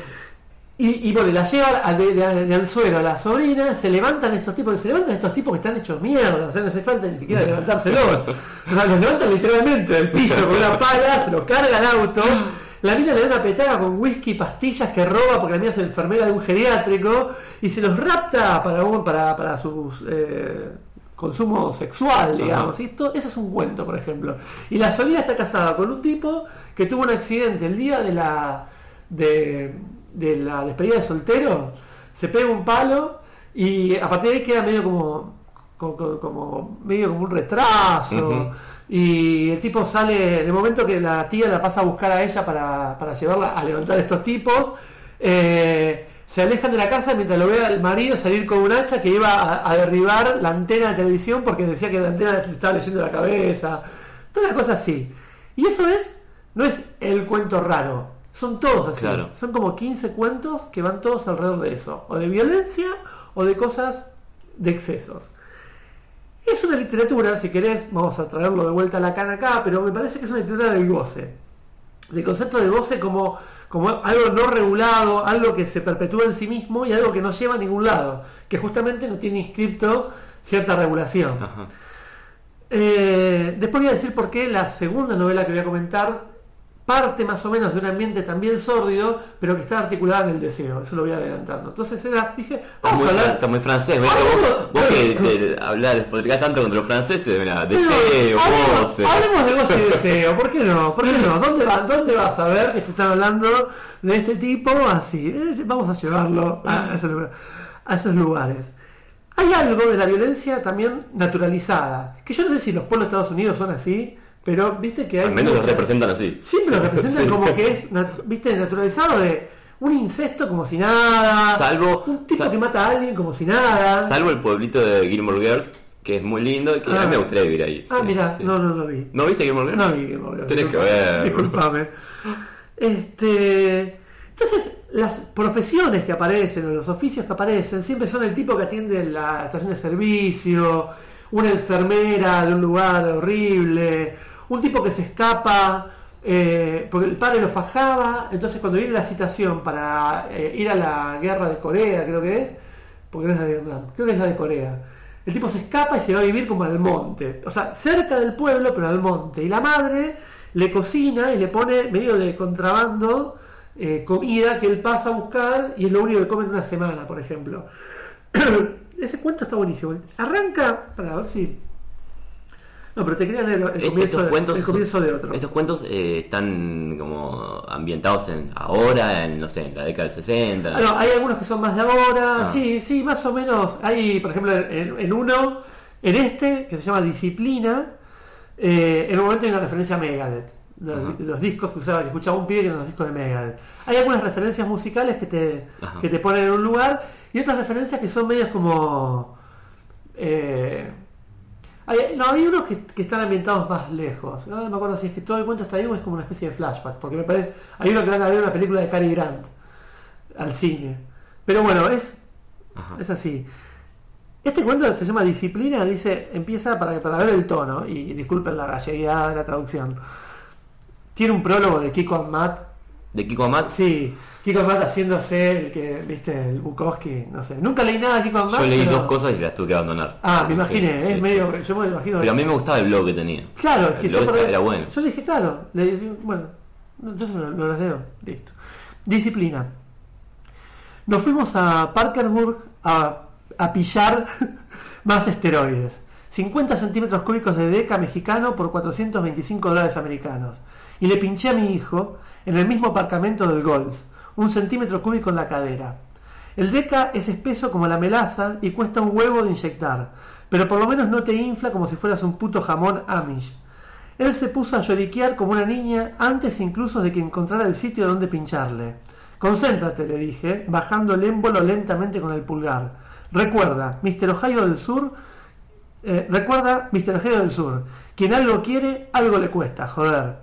y, y bueno, la lleva a- de, de- de anzuelo a la sobrina, se levantan estos tipos, se levantan estos tipos que están hechos mierda, o sea, no hace falta ni siquiera levantárselo. O sea, los levantan literalmente del piso con una pala, se los carga al auto. La mina le da una petaca con whisky y pastillas que roba porque la mina es enfermera de un geriátrico y se los rapta para, un- para, para su consumo sexual, digamos. Y esto, eso es un cuento, por ejemplo. Y la sobrina está casada con un tipo que tuvo un accidente el día de la de, de la despedida de soltero, se pega un palo Y a partir de ahí queda medio como, como, como- medio como un retraso. Y el tipo sale, en el momento que la tía la pasa a buscar a ella para, para llevarla a levantar estos tipos, eh, se alejan de la casa mientras lo ve al marido salir con un hacha que iba a, a derribar la antena de televisión porque decía que la antena le estaba leyendo la cabeza. Toda una cosa así. Y eso es, no es el cuento raro, son todos así. Claro. Son como 15 cuentos que van todos alrededor de eso, o de violencia o de cosas de excesos. Es una literatura, si querés, vamos a traerlo de vuelta a la cana acá, pero me parece que es una literatura del goce. Del concepto de goce como, como algo no regulado, algo que se perpetúa en sí mismo y algo que no lleva a ningún lado, que justamente no tiene inscripto cierta regulación. Ajá. Eh, después voy a decir por qué la segunda novela que voy a comentar parte más o menos de un ambiente también sórdido, pero que está articulada en el deseo. Eso lo voy adelantando. Entonces era, dije, Está vamos muy, a hablar. está muy francés, ¿ves? Hablemos- Vos, vos que te, hablas, despotricás tanto contra los franceses, Pero deseo, hablemos, hablemos de goce y deseo, ¿por qué no? ¿Por qué no? ¿Dónde, va, ¿Dónde vas a ver que te están hablando de este tipo así? Eh, vamos a llevarlo a esos, a esos lugares. Hay algo de la violencia también naturalizada, que yo no sé si los pueblos de Estados Unidos son así, pero viste que hay... Al menos los representan así. Siempre lo representan Sí. como que es, viste, naturalizado de un incesto como si nada, Salvo- un tipo sal- que mata a alguien como si nada. Salvo el pueblito de Gilmore Girls, que es muy lindo y que a Ah. mí me gustaría vivir ahí. Ah, sí, mira, sí. no, no lo vi. ¿No viste Gilmore Girls? No vi que Morgan. Tenés que ver. Disculpame. Este. Entonces, las profesiones que aparecen o los oficios que aparecen siempre son el tipo que atiende la estación de servicio, una enfermera de un lugar horrible, un tipo que se escapa eh, porque el padre lo fajaba, entonces cuando viene la citación para eh, ir a la guerra de Corea, creo que es, porque no es la de Vietnam, creo que es la de Corea. El tipo se escapa y se va a vivir como al monte, o sea, cerca del pueblo, pero al monte. Y la madre le cocina y le pone medio de contrabando eh, comida que él pasa a buscar y es lo único que come en una semana, por ejemplo. Ese cuento está buenísimo. Arranca, para ver si. No, pero te quería leer el comienzo, estos de, cuentos, el comienzo de otro. Estos cuentos eh, están como ambientados en ahora, en no sé, en la década del 60. Ah, no, hay algunos que son más de ahora, Ah. sí, sí, más o menos. Hay, por ejemplo, en, en uno, en este, que se llama Disciplina, eh, en un momento hay una referencia a Megadeth. Los, discos que usaba, que escuchaba un pibe que eran los discos de Megadeth. Hay algunas referencias musicales que te, que te ponen en un lugar y otras referencias que son medios como. eh, hay, no, hay unos que, que están ambientados más lejos. No me acuerdo si es que todo el cuento está ahí o es como una especie de flashback. Porque me parece. Hay uno que van a ver una película de Cary Grant al cine. Pero bueno, es, Ajá. es así. Este cuento se llama Disciplina, dice, empieza para, para ver el tono, y, disculpen la galleguidad de la traducción. Tiene un prólogo de Kiko Amat. De Kiko Amat, Sí, Kiko Amat haciéndose el que, viste, el Bukowski, no sé. Nunca leí nada de Kiko Amat. yo leí pero- dos cosas y las tuve que abandonar. Ah, me imaginé, sí, es sí. medio. Yo me imagino. Pero a mí me gustaba el blog que tenía. Claro, es que el yo blog por- era bueno. Yo dije, claro, le- bueno, entonces no, no las leo. Listo. Disciplina. Nos fuimos a Parkersburg a, a pillar más esteroides. 50 centímetros cúbicos de deca mexicano por 425 dólares americanos. Y le pinché a mi hijo en el mismo aparcamiento del Golf, un centímetro cúbico en la cadera. El deca es espeso como la melaza y cuesta un huevo de inyectar, pero por lo menos no te infla como si fueras un puto jamón Amish. Él se puso a lloriquear como una niña antes incluso de que encontrara el sitio donde pincharle. Concéntrate, le dije, bajando el émbolo lentamente con el pulgar. Recuerda, Mr. Ohio del Sur, eh, recuerda, Mr. Ohio del Sur, quien algo quiere, algo le cuesta, joder.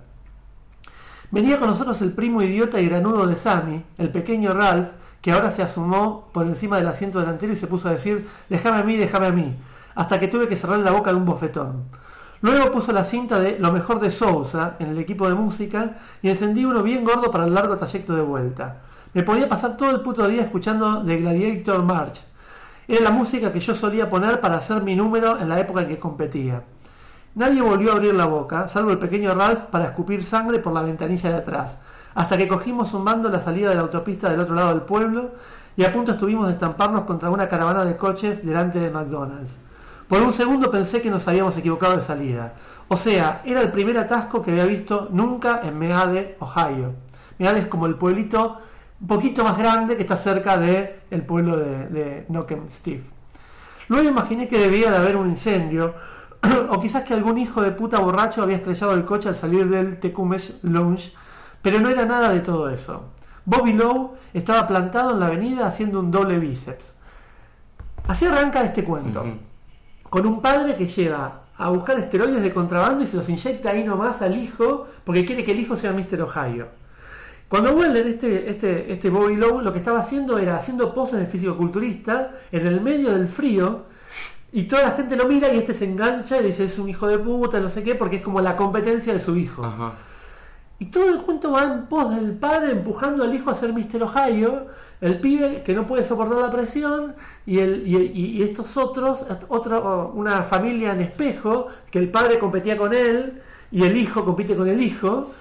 Venía con nosotros el primo idiota y granudo de Sammy, el pequeño Ralph, que ahora se asomó por encima del asiento delantero y se puso a decir, déjame a mí, déjame a mí, hasta que tuve que cerrar la boca de un bofetón. Luego puso la cinta de Lo mejor de Sousa en el equipo de música y encendí uno bien gordo para el largo trayecto de vuelta. Me podía pasar todo el puto día escuchando The Gladiator March. Era la música que yo solía poner para hacer mi número en la época en que competía. Nadie volvió a abrir la boca, salvo el pequeño Ralph para escupir sangre por la ventanilla de atrás, hasta que cogimos zumbando la salida de la autopista del otro lado del pueblo y a punto estuvimos de estamparnos contra una caravana de coches delante de McDonald's. Por un segundo pensé que nos habíamos equivocado de salida. O sea, era el primer atasco que había visto nunca en Meade, Ohio. Meade es como el pueblito un poquito más grande que está cerca del el pueblo de, de Steve. Luego imaginé que debía de haber un incendio, o quizás que algún hijo de puta borracho había estrellado el coche al salir del Tecumes Lounge, pero no era nada de todo eso. Bobby Lowe estaba plantado en la avenida haciendo un doble bíceps. Así arranca este cuento. Con un padre que lleva a buscar esteroides de contrabando y se los inyecta ahí nomás al hijo porque quiere que el hijo sea Mr. Ohio. Cuando vuelven, este, este, este Bobby Lowe lo que estaba haciendo era haciendo poses de fisicoculturista en el medio del frío y toda la gente lo mira y este se engancha y dice es un hijo de puta, no sé qué, porque es como la competencia de su hijo. Ajá. Y todo el cuento va en pos del padre empujando al hijo a ser Mr. Ohio, el pibe que no puede soportar la presión y, el, y, estos otros, otra, una familia en espejo, que el padre competía con él y el hijo compite con el hijo,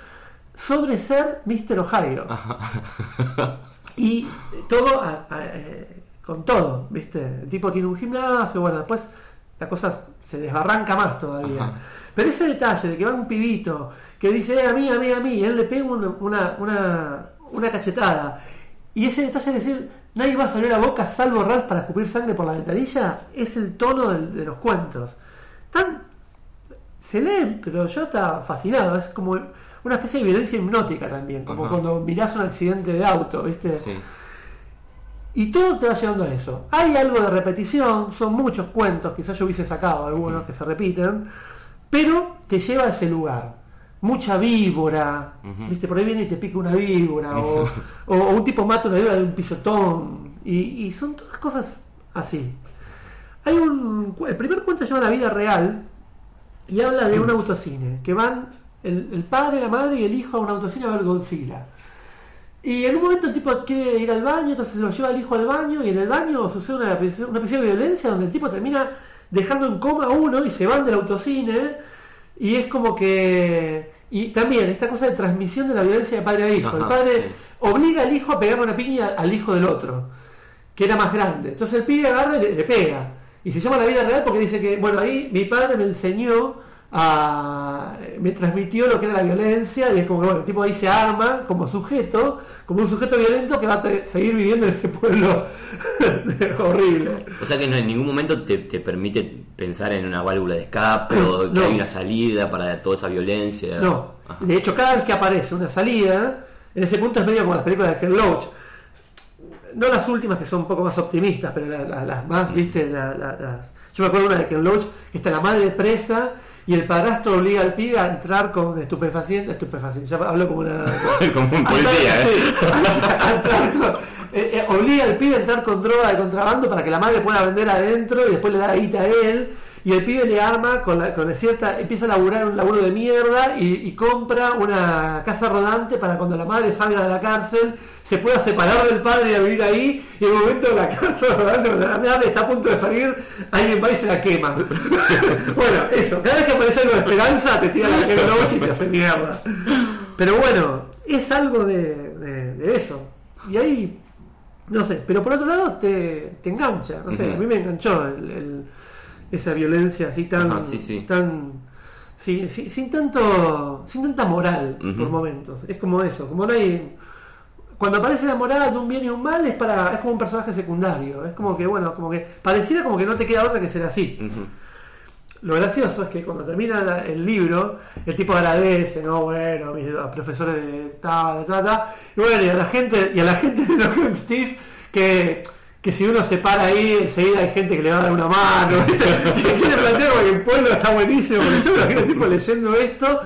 sobre ser Mr. Ohio. Y todo a- a- eh, con todo, ¿viste? El tipo tiene un gimnasio, bueno, después la cosa se desbarranca más todavía. Ajá. Pero ese detalle de que va un pibito que dice, eh, a mí, a mí, a mí, y él le pega una, una, una, una cachetada. Y ese detalle de decir, nadie va a salir a boca salvo Ralph para escupir sangre por la ventanilla, es el tono del- de los cuentos. Tan, se leen, pero yo estaba fascinado, es como una especie de violencia hipnótica también, como Ajá. cuando mirás un accidente de auto, ¿viste? Sí. Y todo te va llevando a eso. Hay algo de repetición, son muchos cuentos, quizás yo hubiese sacado algunos que se repiten, pero te lleva a ese lugar. Mucha víbora. ¿viste? Por ahí viene y te pica una víbora, o, o- o un tipo mata una víbora de un pisotón, y, y son todas cosas así. Hay un. El primer cuento se llama La vida real y habla de un autocine, que van el, el padre, la madre y el hijo a un autocine a ver Godzilla. Y en un momento el tipo quiere ir al baño, entonces se lo lleva al hijo al baño y en el baño sucede una, una episodio de violencia donde el tipo termina dejando en coma a uno y se van del autocine y es como que... Y también esta cosa de transmisión de la violencia de padre a hijo. el padre sí. obliga al hijo a pegarle una piña al hijo del otro, que era más grande. Entonces el pibe agarra y le, le pega. Y se llama la vida real porque dice que, bueno, ahí mi padre me enseñó a... me transmitió lo que era la violencia y es como que, bueno, el tipo ahí se arma como sujeto, como un sujeto violento que va a te- seguir viviendo en ese pueblo horrible. O sea que no en ningún momento te, te permite pensar en una válvula de escape o que No. hay una salida para toda esa violencia. No, Ajá. de hecho cada vez que aparece una salida, en ese punto es medio como las películas de Ken Loach. No las últimas que son un poco más optimistas, pero la- la- las más, viste, La- las... yo me acuerdo una de Ken Loach, que está la madre presa y el padrastro obliga al pibe a entrar con estupefacientes, estupefacientes, ya hablo como una... Como un policía, ¿eh? Sí, a entrar con- eh, eh, obliga al pibe a entrar con droga de contrabando para que la madre pueda vender adentro y después le da guita a él. Y el pibe le arma con, la, con cierta. empieza a laburar un laburo de mierda y, y compra una casa rodante para cuando la madre salga de la cárcel se pueda separar del padre y a vivir ahí. Y en el momento de la casa rodante, cuando la madre está a punto de salir, alguien va y se la quema. bueno, eso. Cada vez que aparece algo de esperanza, te tira la noche y te hace mierda. Pero bueno, es algo de, de- de eso. Y ahí, no sé, pero por otro lado te, te engancha, no sé, a mí me enganchó el- el- esa violencia así tan, Ajá, sí, sí. tan sí, sin tanto, sin tanta moral por momentos. Es como eso, como no hay cuando aparece la moral de un bien y un mal es para es como un personaje secundario, es como que bueno, como que pareciera como que no te queda otra que ser así. Lo gracioso es que cuando termina la- el libro, el tipo agradece, ¿no? Bueno, mis a profesores de tal, de tal, tal. Y bueno, y a la gente, y a la gente de los Steve, que, que si uno se para ahí, enseguida hay gente que le va a dar una mano, que quiere plantear porque el pueblo está buenísimo, porque yo me imagino el tipo leyendo esto.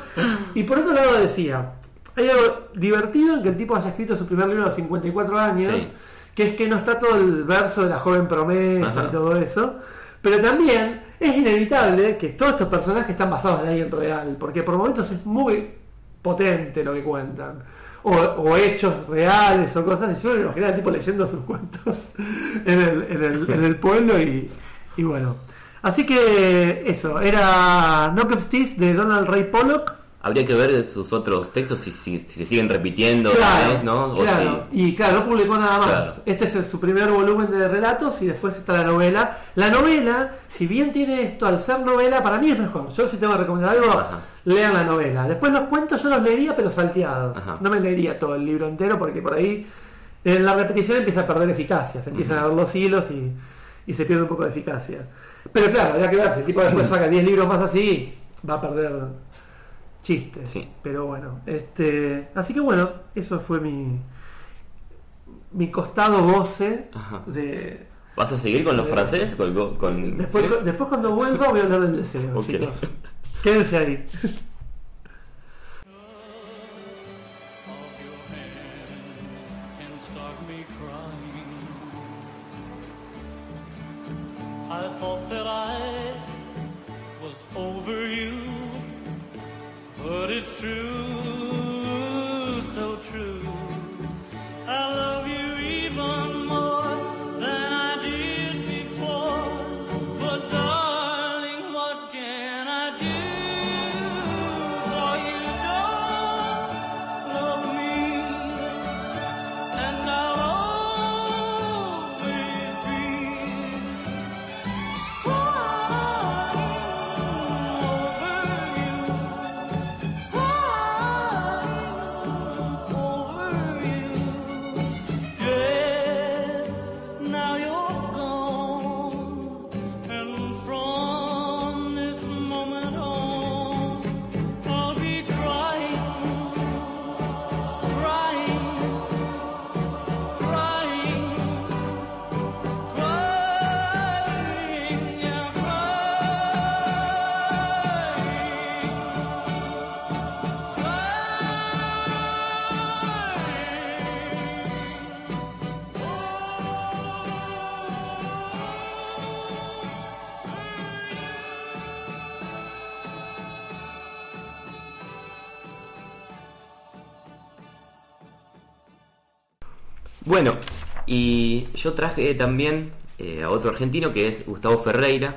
Y por otro lado decía, hay algo divertido en que el tipo haya escrito su primer libro a los 54 años, Sí. que es que no está todo el verso de la joven promesa Ajá. y todo eso, pero también es inevitable que todos estos personajes están basados en alguien real, porque por momentos es muy potente lo que cuentan. O, hechos reales o cosas, y yo me imagino al tipo leyendo sus cuentos en el, en el, en el pueblo y, y bueno. Así que eso, era Knock Up Steve de Donald Ray Pollock. Habría que ver sus otros textos si, si- si se siguen repitiendo, Claro. ¿no? O claro. y claro, no publicó nada más. Claro. Este es su primer volumen de relatos y después está la novela. La novela, si bien tiene esto al ser novela, para mí es mejor. Yo si tengo que recomendar algo, Ajá. lean la novela. Después los cuentos yo los leería pero salteados. Ajá. No me leería todo el libro entero porque por ahí En la repetición empieza a perder eficacia, se empiezan a ver los hilos y, y se pierde un poco de eficacia. Pero claro, habría que ver si el tipo después saca 10 libros más así, va a perder chistes. Sí. Pero bueno, este, así que bueno, eso fue mi mi costado goce Ajá. de ¿Vas a seguir con los franceses? Con, después, ¿sí? después cuando vuelva voy a hablar del deseo, Ok. chicos. Quédense ahí. it's true, Bueno, y yo traje también eh, a otro argentino que es Gustavo Ferreira.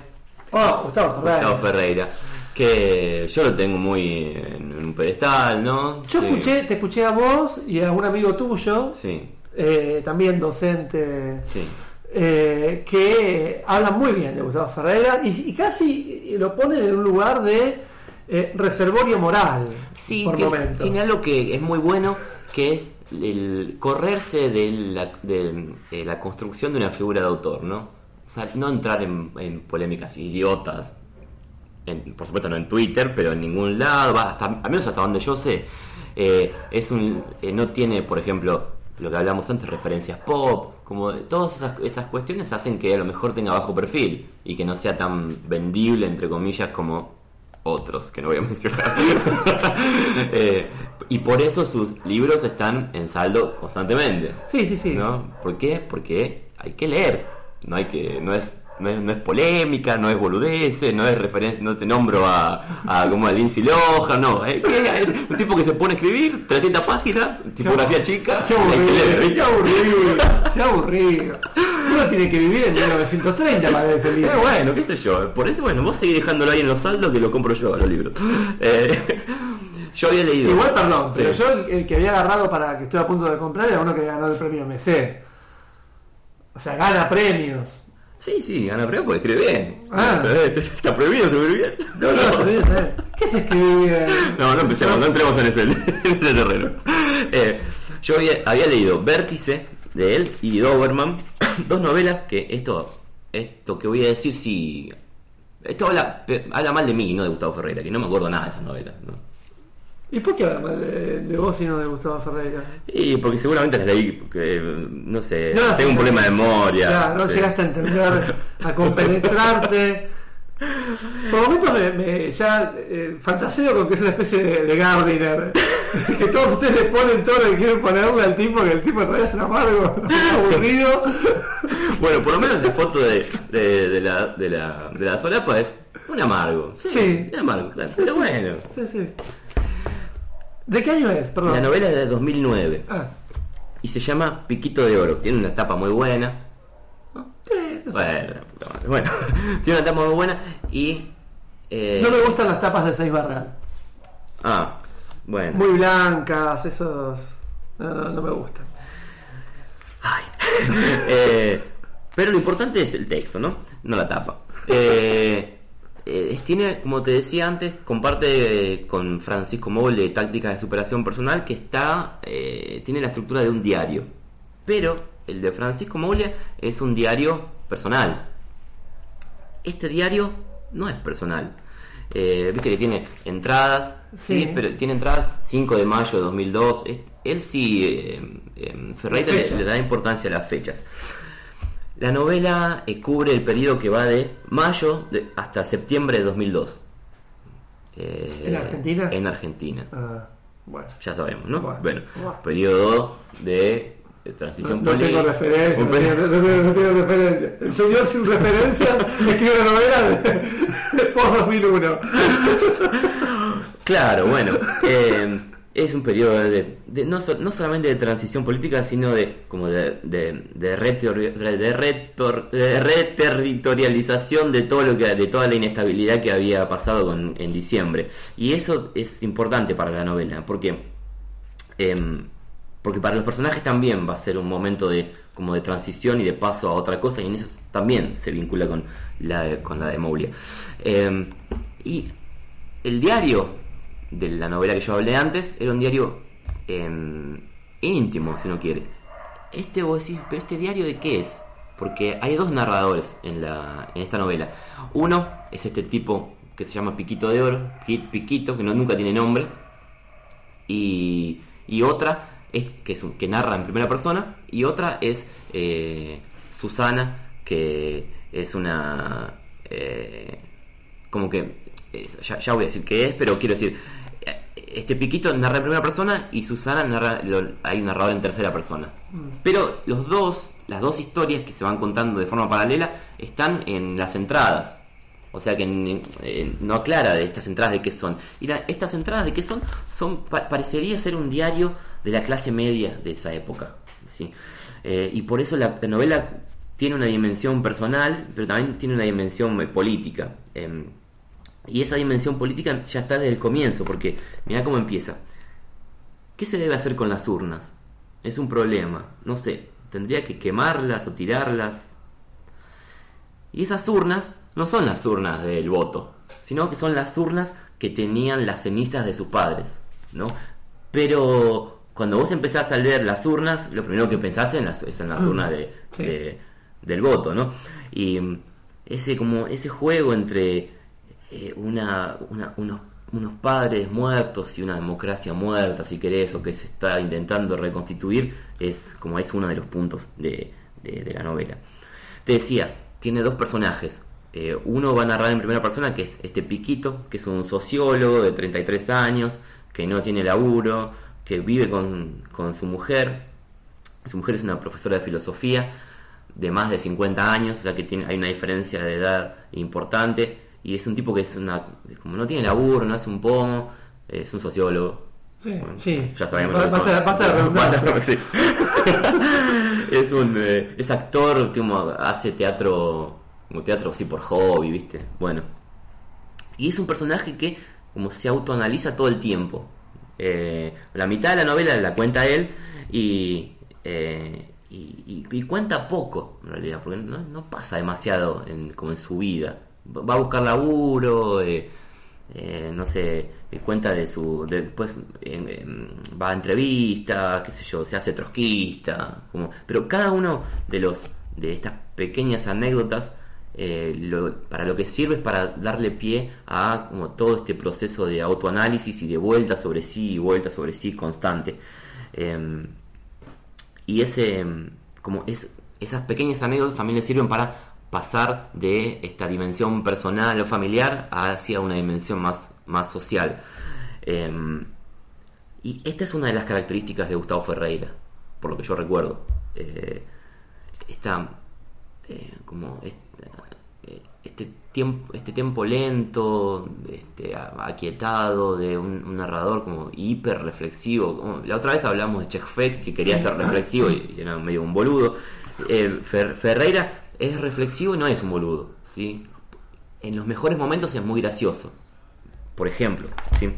Oh, Gustavo Ferrari. Gustavo Ferreira. Que yo lo tengo muy en un pedestal, ¿no? Yo Sí. escuché, te escuché a vos y a un amigo tuyo, Sí, eh, también docente, sí. eh, que hablan muy bien de Gustavo Ferreira y, y casi lo ponen en un lugar de eh, reservorio moral Sí, por tiene algo que es muy bueno, que es el correrse de la, de, eh, la construcción de una figura de autor, ¿no? O sea, no entrar en, polémicas idiotas, en- por supuesto no en Twitter, pero en ningún lado, hasta, al menos hasta donde yo sé. Eh, es un, eh, no tiene, por ejemplo, lo que hablamos antes, referencias pop, como todas esas cuestiones hacen que a lo mejor tenga bajo perfil y que no sea tan vendible, entre comillas, como otros, que no voy a mencionar. Eh, y por eso sus libros están en saldo constantemente. Sí, sí, sí. ¿no? ¿Por qué? Porque hay que leer. No hay que, no es, no es, no es polémica, no es boludeces, no es referencia, no te nombro a, a como a Lindsay Lohan, no. Es, es un tipo que se pone a escribir, 300 páginas, tipografía chica. Qué aburrido, qué aburrido, qué aburrido. Uno tiene que vivir en 1930 para ese libro. Eh, bueno, qué sé yo. Por eso, bueno, vos seguís dejándolo ahí en los saldos que lo compro yo a los libros. Eh, yo había leído. Igual, perdón, pero Sí. yo el, que había agarrado para que estoy a punto de comprar era uno que ganó el premio MC. O sea, gana premios. Sí, sí, Ana Preo puede escribir bien. Ah. Está prohibido escribir bien. No, no, bien. ¿Qué se escribe bien? No, no empecemos, no entremos en ese, en ese terreno. Eh, yo había, había leído Vértice de él y Doberman, dos novelas que esto, esto que voy a decir si esto habla, habla mal de mí, no de Gustavo Ferreira, que no me acuerdo nada de esas novelas. ¿no? ¿Y por qué habla mal de, de vos y no de Gustavo Ferreira? Y porque seguramente las leí, porque, no sé, No tengo un problema de memoria. Claro, no sí. llegaste a entender, a compenetrarte. Por momentos me, me- ya eh, fantaseo con que es una especie de, de Gardiner. que todos ustedes le ponen todo lo que quieren ponerle al tipo, que el tipo en realidad es un amargo, aburrido. Bueno, por lo menos la foto de, de, de la, de, la, de la solapa es un amargo. Sí, Sí. un amargo, claro, pero bueno. Sí, sí. ¿De qué año es? Perdón. La novela es de 2009 Ah, y se llama Piquito de Oro. Tiene una tapa muy buena. Bueno, la puta madre. bueno, tiene una tapa muy buena y. eh, No me gustan las tapas de seis barral. Ah, bueno. Muy blancas, esos. No, no, no me gustan. Ay. Eh, pero lo importante es el texto, ¿no? No la tapa. Eh, eh, tiene, como te decía antes, comparte eh, con Francisco Moble tácticas de superación personal que está, eh, tiene la estructura de un diario. Pero el de Francisco Moglia es un diario personal. Este diario no es personal. Eh, Viste que tiene entradas, sí. Sí. pero tiene entradas 5 de mayo de 2002. Es- Él sí, eh, eh, Ferreira le, da importancia a las fechas. La novela eh, cubre el periodo que va de mayo de- hasta septiembre de 2002. Eh, ¿En Argentina? En Argentina. Ah, bueno. Ya sabemos, ¿no? Bueno. Bueno, Bueno. periodo de, de No, transición no tengo referencia, no tengo, no tengo- no tengo referencia. El señor sin referencia escribe una novela de, de post 2001. Claro, bueno. eh, es un periodo de, de- no, so- no solamente de transición política, sino de como de, de, de, de retor- de reterritorialización de todo lo que de toda la inestabilidad que había pasado con- en diciembre. Y eso es importante para la novela, porque em, porque para los personajes también va a ser un momento de como de transición y de paso a otra cosa y en eso también se vincula con la con la de. Em, y el diario de la novela que yo hablé antes era un diario em, íntimo, si uno quiere. Este vos decís, ¿pero este diario de qué es? Porque hay dos narradores en, la, en esta novela. Uno es este tipo que se llama Piquito de Oro, Pi- Piquito, que no, nunca tiene nombre, y, y otra es que, es un- que narra en primera persona y otra es eh, Susana que es una eh, como que es- ya, ya voy a decir qué es pero quiero decir este piquito narra en primera persona y Susana narra lo- hay un narrador en tercera persona. Pero los dos las dos historias que se van contando de forma paralela están en las entradas. O sea que eh, no aclara de estas entradas de qué son. Y la- estas entradas de qué son, son pa- parecería ser un diario de la clase media de esa época. ¿sí? Eh, y por eso la, la novela tiene una dimensión personal, pero también tiene una dimensión eh, política. Em, y esa dimensión política ya está desde el comienzo, porque mira cómo empieza. ¿Qué se debe hacer con las urnas? Es un problema. No sé, tendría que quemarlas o tirarlas. Y esas urnas no son las urnas del voto, sino que son las urnas que tenían las cenizas de sus padres, ¿no? Pero cuando vos empezás a leer las urnas, lo primero que pensás en las, es en las urnas de, Sí. de- del voto, ¿no? Y mm, ese como ese juego entre eh, una, una- unos, unos padres muertos y una democracia muerta, si querés, o que se está intentando reconstituir, es como es uno de los puntos de, de- de la novela. Te decía, tiene dos personajes. Eh, uno va a narrar en primera persona, que es este Piquito, que es un sociólogo de 33 años, que no tiene laburo, que vive con, con su mujer. Su mujer es una profesora de filosofía de más de 50 años, o sea que tiene, hay una diferencia de edad importante. Y es un tipo que es una, como no tiene laburo, no hace un pomo, es un sociólogo. Sí, Bueno, sí. Ya sabemos sí. es un eh, es actor, como hace teatro, como teatro así por hobby, ¿viste? Bueno. Y es un personaje que como se autoanaliza todo el tiempo. Eh, la mitad de la novela la cuenta él y, eh, y, y- y cuenta poco, en realidad, porque no, no pasa demasiado en, como en su vida. Va a buscar laburo, eh, eh, no sé, eh, cuenta de su. Después va a entrevistas, qué sé yo, se hace trotskista. Como, pero cada uno de los de estas pequeñas anécdotas eh, para lo que sirve es para darle pie a todo este proceso de autoanálisis y de vuelta sobre sí y vuelta sobre sí constante. Em, y em, esas pequeñas anécdotas también le sirven para pasar de esta dimensión personal o familiar hacia una dimensión más, social. Em, y esta es una de las características de Gustavo Ferreira, por lo que yo recuerdo. Eh, esta, eh, como tiempo, este tiempo lento, este, aquietado de un, un narrador como hiper reflexivo. Como- la otra vez hablamos de Chekfek que quería ser reflexivo y, y era medio un boludo. Eh, Fer- Ferreira es reflexivo y no es un boludo, ¿sí? En los mejores momentos es muy gracioso. Por ejemplo, ¿sí?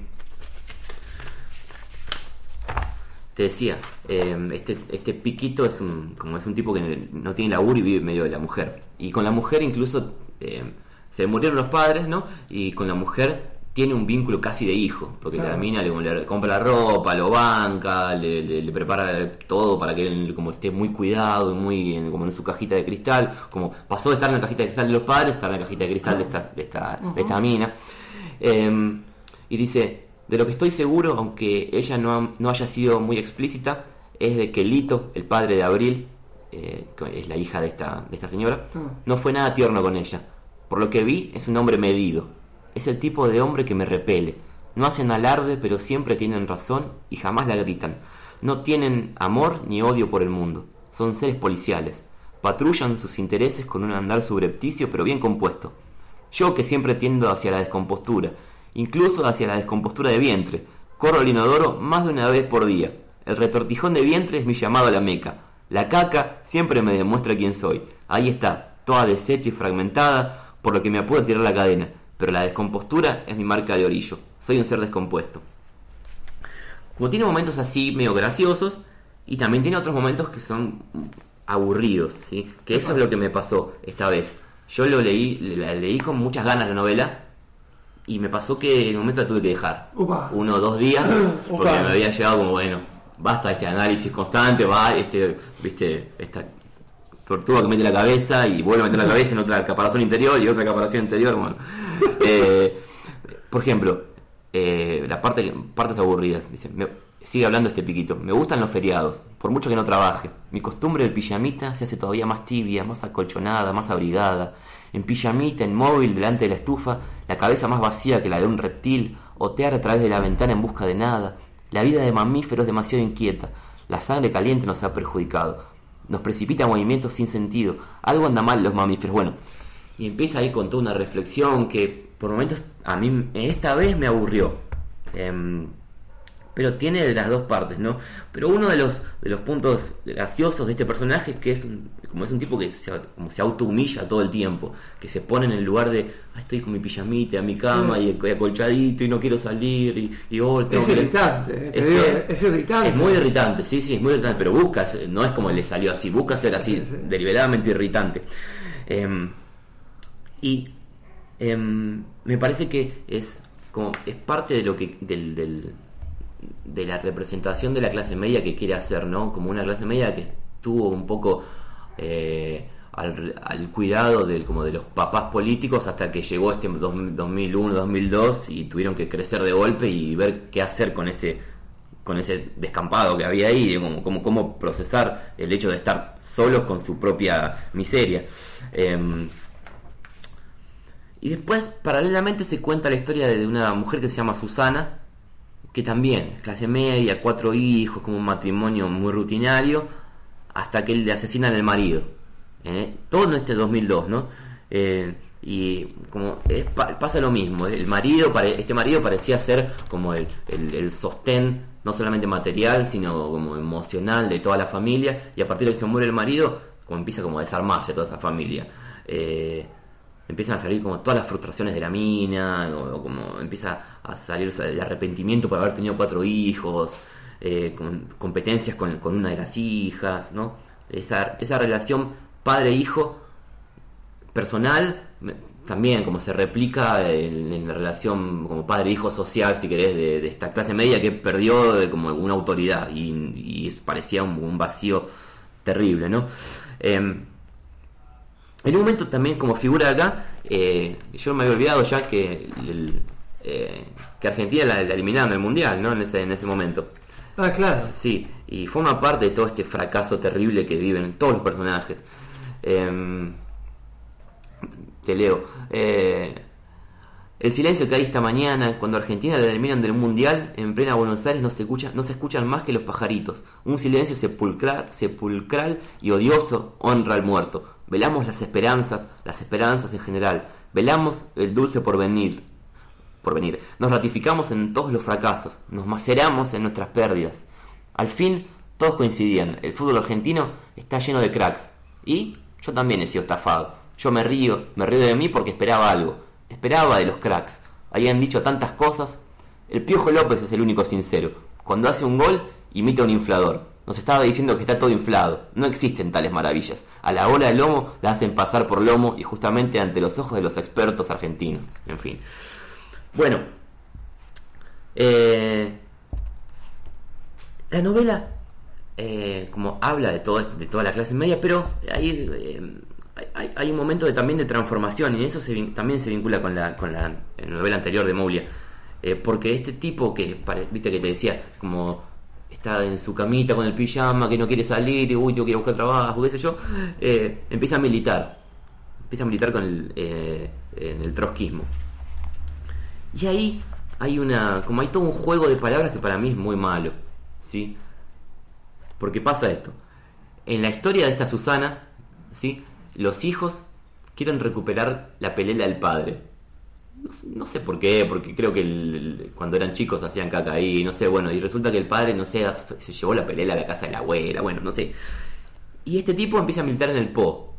Te decía, eh, este, este piquito es un, como es un tipo que no tiene laburo y vive en medio de la mujer. Y con la mujer incluso eh, se murieron los padres, ¿no? Y con la mujer tiene un vínculo casi de hijo, porque Claro. la mina le, le compra la ropa, lo banca, le, le- le prepara todo para que él como esté muy cuidado, y muy en- como en su cajita de cristal, como pasó de estar en la cajita de cristal de los padres, estar en la cajita de cristal de esta, de esta, de esta mina. Eh, y dice, de lo que estoy seguro, aunque ella no, no haya sido muy explícita, es de que Lito, el padre de Abril, eh, que es la hija de esta, de esta señora, Mm. no fue nada tierno con ella. Por lo que vi, es un hombre medido. Es el tipo de hombre que me repele. No hacen alarde, pero siempre tienen razón y jamás la gritan. No tienen amor ni odio por el mundo. Son seres policiales. Patrullan sus intereses con un andar subrepticio pero bien compuesto. Yo que siempre tiendo hacia la descompostura, incluso hacia la descompostura de vientre. Corro al inodoro más de una vez por día. El retortijón de vientre es mi llamado a la meca. La caca siempre me demuestra quién soy. Ahí está, toda deshecha y fragmentada, por lo que me apuro a tirar la cadena. Pero la descompostura es mi marca de orillo. Soy un ser descompuesto. Como tiene momentos así medio graciosos y también tiene otros momentos que son aburridos, ¿sí? Que eso es lo que me pasó esta vez. Yo lo leí, la leí con muchas ganas la novela y me pasó que en un momento la tuve que dejar. Upa. Uno o dos días porque Upa. me había llegado como, bueno, basta este análisis constante, va, este, viste, esta tortuga que mete la cabeza y vuelve a meter la cabeza en otra caparazón interior y otra caparazón interior, bueno. Eh, por ejemplo, eh, la parte partes aburridas, dice, me- sigue hablando este piquito, me gustan los feriados, por mucho que no trabaje. Mi costumbre del pijamita se hace todavía más tibia, más acolchonada, más abrigada. En pijamita, en móvil, delante de la estufa, la cabeza más vacía que la de un reptil, otear a través de la ventana en busca de nada. La vida de mamífero es demasiado inquieta. La sangre caliente nos ha perjudicado. Nos precipita movimientos sin sentido. Algo anda mal los mamíferos. Bueno, y empieza ahí con toda una reflexión que por momentos a mí esta vez me aburrió. Em, pero tiene de las dos partes, ¿no? Pero uno de los, de los puntos graciosos de este personaje es que es un, como es un tipo que se, como se autohumilla todo el tiempo, que se pone en el lugar de, "Ah, estoy con mi pijamita en mi cama Sí. y acolchadito y no quiero salir y, y oh, tengo Es que-". irritante, eh, Es digo, que- es irritante. Es muy irritante, sí, sí, es muy irritante, pero busca, no es como le salió así, busca ser así, Sí, sí. deliberadamente irritante. Em, y em, me parece que es como es parte de lo que del, del- de la representación de la clase media que quiere hacer, ¿no? Como una clase media que estuvo un poco eh, al, cuidado del, como de los papás políticos hasta que llegó este dos- 2001, 2002 y tuvieron que crecer de golpe y ver qué hacer con ese con ese descampado que había ahí, de cómo, cómo, cómo procesar el hecho de estar solos con su propia miseria. Em, y después, paralelamente, se cuenta la historia de una mujer que se llama Susana, que también clase media, cuatro hijos, como un matrimonio muy rutinario, hasta que le asesinan al marido. ¿eh? Todo en este 2002, ¿no? Eh, y como es pa- pasa lo mismo, el marido, este marido parecía ser como el, el, el sostén, no solamente material, sino como emocional de toda la familia, y a partir de que se muere el marido, como empieza como a desarmarse toda esa familia. Eh, empiezan a salir como todas las frustraciones de la mina, o, como empieza a salir el arrepentimiento por haber tenido cuatro hijos, eh, competencias con, con una de las hijas, ¿no? Esa, esa relación padre-hijo personal también como se replica en, la relación como padre-hijo social, si querés, de, esta clase media que perdió como una autoridad y, y parecía un, un vacío terrible, ¿no? Em, en un momento también como figura acá, eh, yo me había olvidado ya que, el- eh, que Argentina la, la eliminaron del Mundial, ¿no? En ese, en ese momento. Ah, claro. Sí, y forma parte de todo este fracaso terrible que viven todos los personajes. Em, te leo. Eh, el silencio que hay esta mañana, cuando Argentina la eliminan del Mundial, en plena Buenos Aires no se, escucha, no se escuchan más que los pajaritos. Un silencio sepulcral, sepulcral y odioso honra al muerto. Velamos las esperanzas, las esperanzas en general. Velamos el dulce porvenir, por venir. Nos ratificamos en todos los fracasos, nos maceramos en nuestras pérdidas. Al fin, todos coincidían, el fútbol argentino está lleno de cracks. Y yo también he sido estafado. Yo me río, me río de mí porque esperaba algo. Esperaba de los cracks. Habían dicho tantas cosas. El Piojo López es el único sincero. Cuando hace un gol, imita a un inflador. Nos estaba diciendo que está todo inflado. No existen tales maravillas. A la ola del lomo la hacen pasar por lomo y justamente ante los ojos de los expertos argentinos. En fin. Bueno, Eh, la novela, eh, como habla de, de toda la clase media, pero hay, eh, hay, hay un momento de, también de transformación y eso también se vincula con la, con la novela anterior de Moulia. Porque este tipo que, viste que te decía, como está en su camita con el pijama, que no quiere salir, y uy, ir a buscar trabajo, qué sé yo, eh, empieza a militar. Empieza a militar con el, eh, en el trotskismo. Y ahí hay una. como hay todo un juego de palabras que para mí es muy malo. ¿Sí? Porque pasa esto. En la historia de esta Susana, ¿sí? Los hijos quieren recuperar la pelela del padre. No, sé- no sé por qué, porque creo que el- el- cuando eran chicos hacían caca ahí, no sé, bueno, y resulta que el padre, no sé, se llevó la pelela a la casa de la abuela, bueno, no sé. Y este tipo empieza a militar en el Po.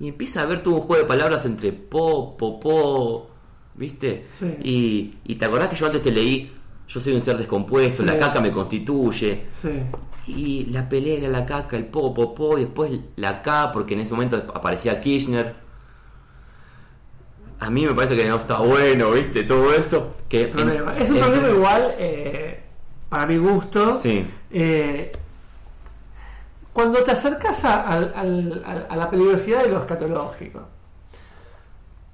Y empieza a haber todo un juego de palabras entre po, po, po, ¿viste? Sí. Y, y te acordás que yo antes te leí, yo soy un ser descompuesto, Sí. la caca me constituye. Sí. Y la pelea, la caca, el po, po, po, y después la K, porque en ese momento aparecía Kirchner. A mí me parece que no está bueno, ¿viste? Todo eso. Que Problema. en- Es un en- problema igual, eh, para mi gusto. Sí. Eh, cuando te acercas a, la peligrosidad de lo escatológico,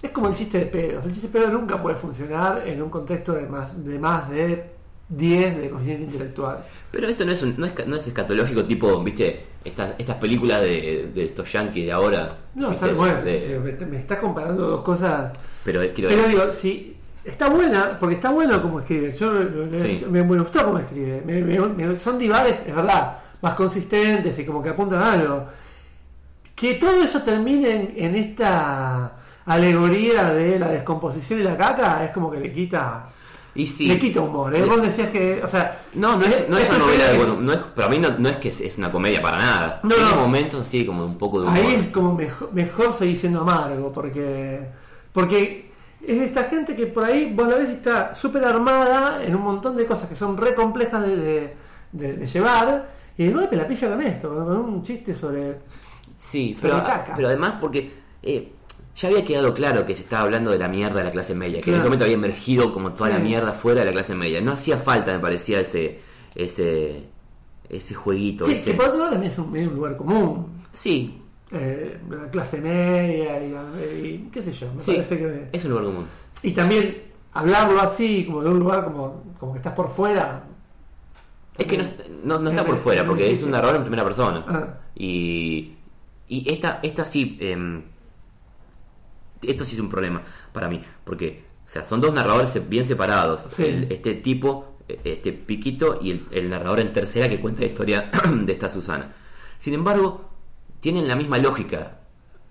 es como el chiste de pedos. El chiste de pedos nunca puede funcionar en un contexto de más de, más de 10 de coeficiente intelectual. Pero esto no es, un- no es, no es escatológico, tipo, ¿viste? Estas, estas películas de, de estos yankees de ahora. No, está bueno. De- me, me estás comparando dos cosas. pero eh, quiero Pero digo, si está buena, porque está bueno como escribe. Yo me, Sí. me- me gustó como escribe. Me- son divares, es verdad, más consistentes y como que apuntan a algo. Que todo eso termine en, en esta alegoría de la descomposición y la caca es como que le quita y sí. le quita humor. ¿eh? Vos decías que, o sea, No, no es, no es una novela de bueno, no es, para mí no, no es que es, es una comedia para nada. No, Tiene no. momentos así como un poco de humor. Ahí es como mejor, mejor seguir siendo amargo, porque porque es esta gente que por ahí vos la ves está súper armada en un montón de cosas que son re complejas de, de- de- de llevar, y de golpe la pilla con esto, con un chiste sobre... Sí, Sobre pero, caca. pero además porque eh, ya había quedado claro que se estaba hablando de la mierda de la clase media, que en ese momento había emergido como toda Sí. la mierda fuera de la clase media. No hacía falta, me parecía, ese ese ese jueguito. Sí, ¿viste? que por otro lado también es un, lugar común. Sí, eh, la clase media y, y qué sé yo, me sí, parece que... es un lugar común. Y también hablarlo así, como de un lugar como, como que estás por fuera. Es que no, no, no está Es por fuera, porque es un narrador en primera persona. Ah. Y, y esta, esta sí, em, esto sí es un problema para mí, porque o sea, son dos narradores bien separados. Sí. El- este tipo, eh, este Piquito y el, el narrador en tercera que cuenta la historia de esta Susana. Sin embargo, tienen la misma lógica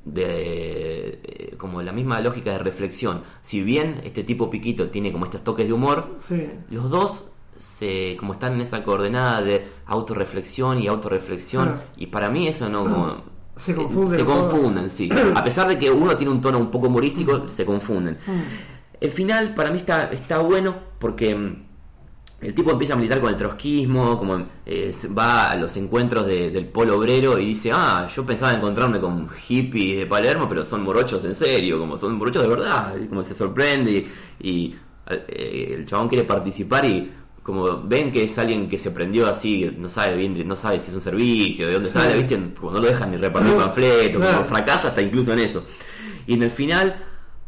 de eh, como la misma lógica de reflexión. Si bien este tipo Piquito tiene como estos toques de humor, Sí. los dos se como están en esa coordenada de autorreflexión y autorreflexión Ah. y para mí eso no como- Se eh, confunden se confunden sí. A pesar de que uno tiene un tono un poco humorístico se confunden. Mm. el final para mí está está bueno porque mm, el tipo empieza a militar con el trotskismo, como eh, va a los encuentros de- del polo obrero y dice, ah, yo pensaba encontrarme con hippies de Palermo, pero son morochos en serio, como son morochos de verdad, y como se sorprende y, y, eh, el chabón quiere participar y como ven que es alguien que se prendió así, no sabe bien, no sabe si es un servicio, de dónde Sí. sale, viste, como no lo dejan ni repartir panfletos, como fracasa hasta incluso en eso. Y en el final,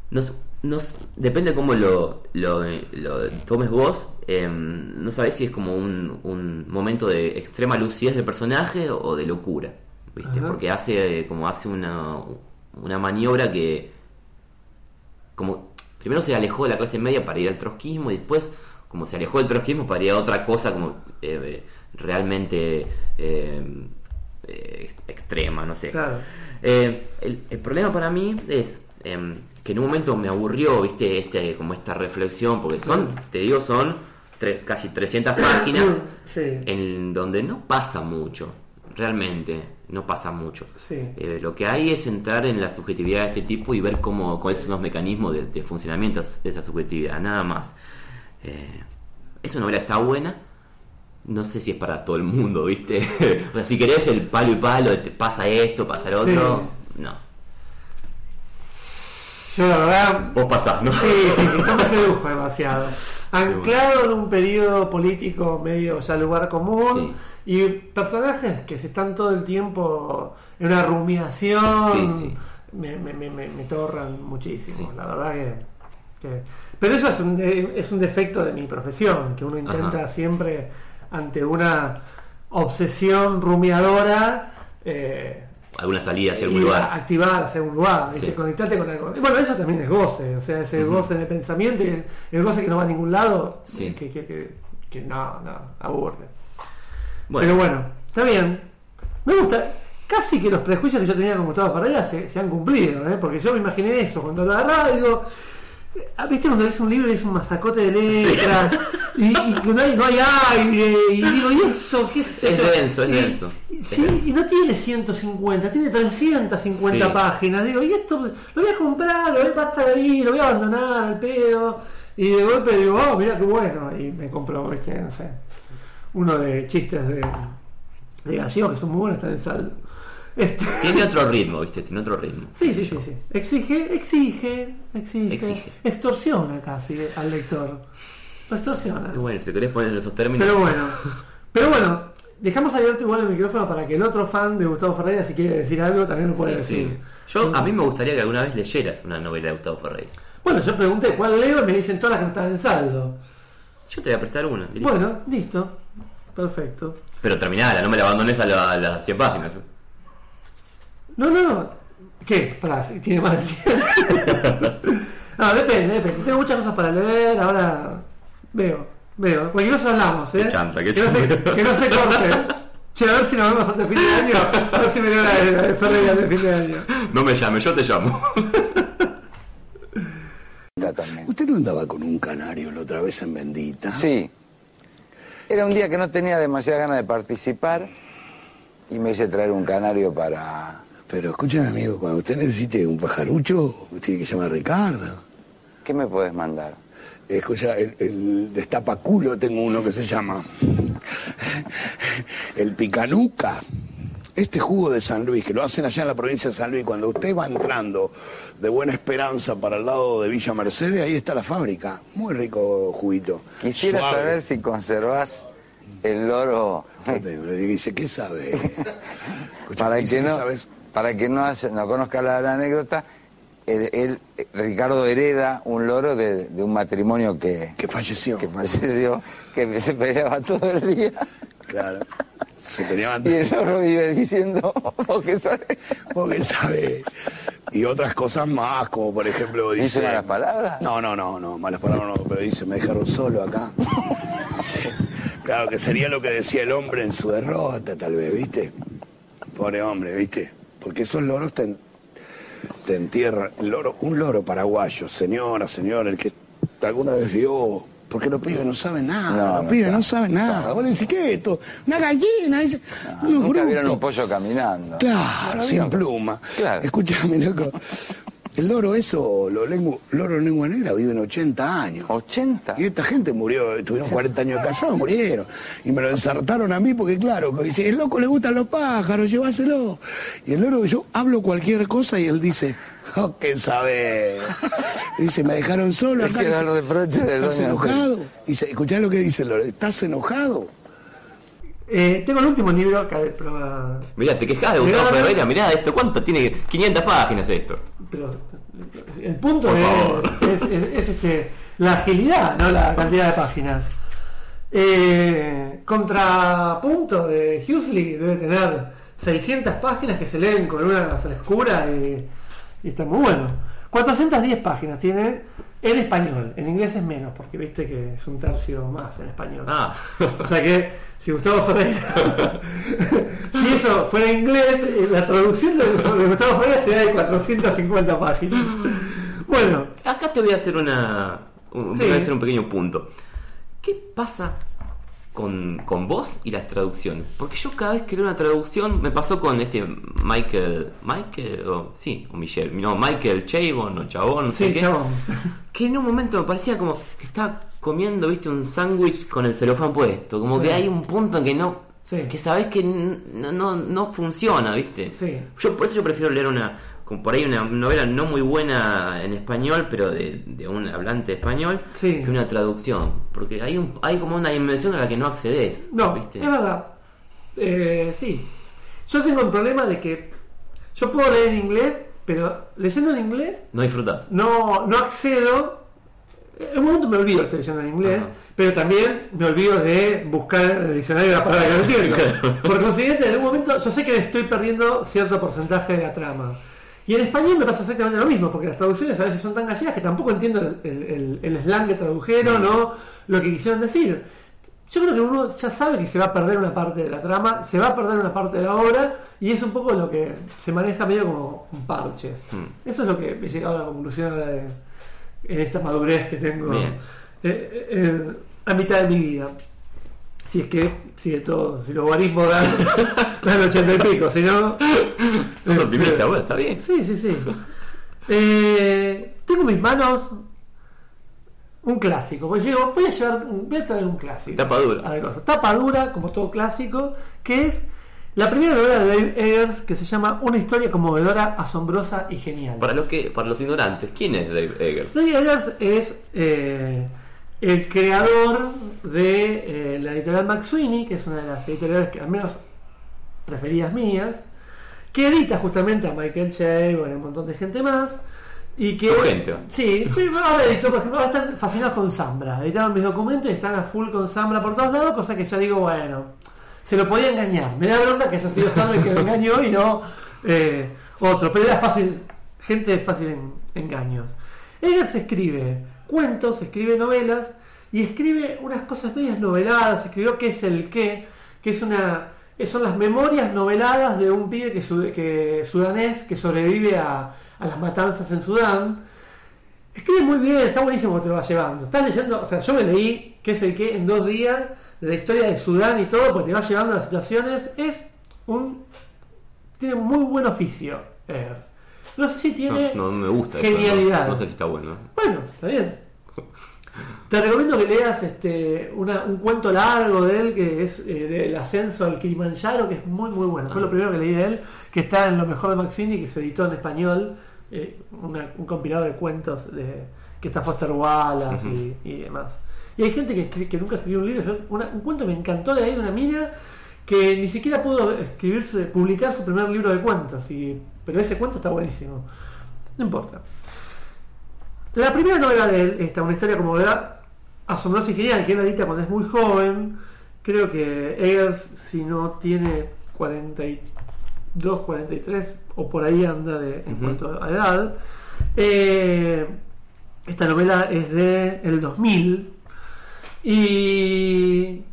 nos, nos depende cómo lo, lo, lo tomes vos, eh, no sabes si es como un, un momento de extrema lucidez del personaje o de locura, ¿viste? Ajá. Porque hace como hace una, una maniobra que como primero se alejó de la clase media para ir al trotskismo y después como se alejó del trotskismo para ir a otra cosa como eh, realmente eh, eh, ex- extrema, no sé. Claro. Eh, el, el problema para mí es em, que en un momento me aburrió, viste, este, como esta reflexión, porque son, te digo, son casi 300 páginas Sí. en donde no pasa mucho, realmente, no pasa mucho. Sí. Eh, lo que hay es entrar en la subjetividad de este tipo y ver cómo, cuáles son los mecanismos de, de funcionamiento de esa subjetividad, nada más. Eh, esa novela está buena, no sé si es para todo el mundo, ¿viste? o sea, si querés el palo y palo, te pasa esto, pasa lo Sí. otro, no. Yo la verdad Vos pasás, ¿no? Sí, sí, no me sedujo demasiado. Anclado en un periodo político medio ya lugar común y personajes que se están todo el tiempo en una rumiación Sí, sí. Me, me, me, me- me torran muchísimo. La verdad que, que- Pero eso es un, de- es un defecto de mi profesión, que uno intenta Ajá. siempre ante una obsesión rumiadora. Eh, Alguna salida hacia algún lugar. activar hacia un lugar. Sí. conectarte con algo. Bueno, eso también es goce, o sea, ese goce de pensamiento y el, goce que no va a ningún lado, Sí. que, que, que, que no, no, aburre. Bueno, Pero bueno, está bien. Me gusta. Casi que los prejuicios que yo tenía con Gustavo Ferreira se, se han cumplido, ¿eh? porque yo me imaginé eso cuando lo agarraba, digo, ¿viste cuando lees un libro y es un masacote de letras? Y, y que no hay, no hay aire, y digo, ¿y esto qué es Es eso? denso, es denso. y- Es Sí, denso. y no tiene 150, tiene 350 Sí. páginas. Digo, ¿y esto lo voy a comprar? Lo voy a estar ahí, lo voy a abandonar al pedo. Y de golpe digo, oh, mira qué bueno. Y me compro, ¿viste? no sé, uno de chistes de, de gallego que son muy buenos, están en saldo. Este, Tiene otro ritmo, ¿viste? Tiene otro ritmo. sí, sí, sí, sí. Exige, exige, exige. Exige. Extorsiona casi al lector. Lo extorsiona. Bueno, si querés poner esos términos. Pero bueno, pero bueno, dejamos abierto igual el micrófono para que el otro fan de Gustavo Ferreira, si quiere decir algo, también lo puede Sí, sí. decir. Yo, a mí me gustaría que alguna vez leyeras una novela de Gustavo Ferreira. Bueno, yo pregunté cuál leo y me dicen todas las que no están en saldo. Yo te voy a prestar una. Bueno, listo. Perfecto. Pero terminala, no me la abandones a, la- las 100 páginas. No, no, no. ¿Qué? Pará, si tiene más de 100. no, depende, depende. Tengo muchas cosas para leer, ahora veo, veo. Cualquier cosa hablamos, ¿eh? Qué chanta, qué que, no se, que no se corte. Che, a ver si nos vemos antes de fin de año. A ver si me leo la de, la de Ferreira antes de fin de año. No me llames, yo te llamo. también. ¿Usted no andaba con un canario la otra vez en Bendita? Sí. Era un día que no tenía demasiada ganas de participar y me hice traer un canario para... Pero escúchame, amigo, cuando usted necesite un pajarucho, tiene que llamar a Ricardo. ¿Qué me puedes mandar? Escucha, el, el destapaculo tengo uno que se llama el picanuca. Este jugo de San Luis, que lo hacen allá en la provincia de San Luis, cuando usted va entrando de Buena Esperanza para el lado de Villa Mercedes, ahí está la fábrica. Muy rico juguito. Quisiera Suave. saber si conservás el loro dice, ¿qué sabe? Escucha, para que ¿qué no, sabes? Para que no, hace- no conozca la, la anécdota. Él, él- Ricardo hereda un loro de, de un matrimonio que, Que falleció. que falleció, que se peleaba todo el día. Claro. Se peleaban Y el loro vive diciendo, vos qué sabés. Porque sabe. Y otras cosas más, como por ejemplo dice. ¿Dice malas palabras? No, no, no, no, malas palabras no, pero dice, me dejaron solo acá. Sí, Claro, que sería lo que decía el hombre en su derrota, tal vez, ¿viste? Pobre hombre, ¿viste? Porque esos loros te, te entierran. El loro, un loro paraguayo, señora, señor, el que alguna vez vio. Porque los pibes no saben nada, No, los no pibes no saben nada. Vos le decís, ¿qué es esto? Una gallina, dice, unos Nunca vieron un pollo caminando. Claro, No, sin no. pluma. Claro. Escúchame, loco. El loro eso, los lengu- loro en lengua negra viven 80 años. 80. Y esta gente murió, tuvieron 40 años de casados, murieron. Y me lo ensartaron a mí porque, claro, dice, el loco le gustan los pájaros, llévaselo. Y el loro, yo hablo cualquier cosa y él dice, oh, qué saber. Y dice, me dejaron solo Es acá. que Dice, del ¿Estás enojado? Dice, escuchá lo que dice el loro, ¿estás enojado? Eh, tengo el último libro que ver, pero, Mirá, te quejas de Gustavo Ferreira, mirá esto, ¿cuánto tiene? 500 páginas esto. pero el punto es- es, este, la agilidad, no la cantidad de páginas. Eh, contrapunto de Huxley debe tener 600 páginas que se leen con una frescura y, y está muy bueno. 410 páginas tiene en español, en inglés es menos, porque viste que es un tercio más en español. Ah, O sea que si Gustavo Ferreira, si eso fuera inglés, eh, la traducción de, de Gustavo Ferreira sería de 450 páginas. Bueno, acá te voy a hacer una. un- Sí. Voy a hacer un pequeño punto. ¿Qué pasa con, con vos y las traducciones? Porque yo cada vez que leo una traducción, me pasó con este Michael. Michael, o sí, o Michelle. No, Michael Chabon o Chabón, no sé qué. chabón. Que en un momento me parecía como que estaba comiendo, viste, un sándwich con el celofán puesto. Como Sí. que hay un punto en que no. Sí. Que sabes que no, no, no funciona, viste. Sí. Yo por eso yo prefiero leer una con por ahí una novela no muy buena en español, pero de, de un hablante español, Sí. que una traducción. Porque hay, un, hay como una dimensión a la que no accedes. No, ¿viste? es verdad. Eh, sí. Yo tengo el problema de que yo puedo leer en inglés, pero leyendo en inglés No disfrutas. no, no accedo. En un momento me olvido estoy leyendo en inglés, Ajá. pero también me olvido de buscar en el diccionario la palabra que no entiendo. Claro. Por consiguiente, en algún momento yo sé que estoy perdiendo cierto porcentaje de la trama. Y en español me pasa exactamente lo mismo, porque las traducciones a veces son tan gallegas que tampoco entiendo el, el- slang que tradujeron o lo que quisieron decir. Yo creo que uno ya sabe que se va a perder una parte de la trama, se va a perder una parte de la obra, y es un poco lo que se maneja medio como un parches. Eso es lo que he llegado a la conclusión ahora de, en esta madurez que tengo Bien. eh, eh, a mitad de mi vida. Si es que sigue todo, si los guarismos dan, dan 80 y pico, si no. Sos optimista, bueno, está bien. Sí, sí, sí. Eh, tengo en mis manos un clásico. Pues digo, voy a llevar, voy a traer un clásico. Tapa dura. Tapa dura, como todo clásico, que es la primera novela de Dave Eggers que se llama Una historia conmovedora, asombrosa y genial. Para los que, para los ignorantes, ¿quién es Dave Eggers? Dave Eggers es eh, el creador de eh, la editorial McSweeney, que es una de las editoriales que al menos preferidas mías, que edita justamente a Michael Chabon y un montón de gente más. Y que, gente. Sí, ahora editó, por ejemplo, están fascinados con Zambra. Editaron mis documentos y están a full con Zambra por todos lados, cosa que yo digo, bueno, se lo podía engañar. Me da bronca que haya sido Zambra el que lo engañó y no eh, otro, pero era fácil, gente fácil en- engaños. Eggers escribe cuentos, escribe novelas y escribe unas cosas medias noveladas. Escribió qué es el qué, que es una son las memorias noveladas de un pibe que, su- que sudanés que sobrevive a, las matanzas en Sudán. Escribe muy bien, está buenísimo que te lo vas llevando. Estás leyendo, o sea, yo me leí qué es el qué en dos días de la historia de Sudán y todo, porque te va llevando a las situaciones. Es un. Tiene muy buen oficio. No sé si tiene. No, no me gusta eso, Genialidad. No, no sé si está bueno. Bueno, está bien. Te recomiendo que leas este una- un cuento largo de él que es eh, del ascenso al Kilimanjaro, que es muy muy bueno. Fue lo primero que leí de él, que está en lo mejor de Max Finney, que se editó en español, eh, una- un compilado de cuentos de que está Foster Wallace y, y demás. Y hay gente que, que nunca escribió un libro. Una- un cuento me encantó de ahí de una mina que ni siquiera pudo escribirse, publicar su primer libro de cuentos. Y, pero ese cuento está buenísimo. No importa. La primera novela de él, esta, una historia como era asombrosa y genial, que él edita cuando es muy joven. Creo que Eggers, si no tiene 42, 43, o por ahí anda de, en cuanto a edad. Eh, esta novela es de el 2000 y,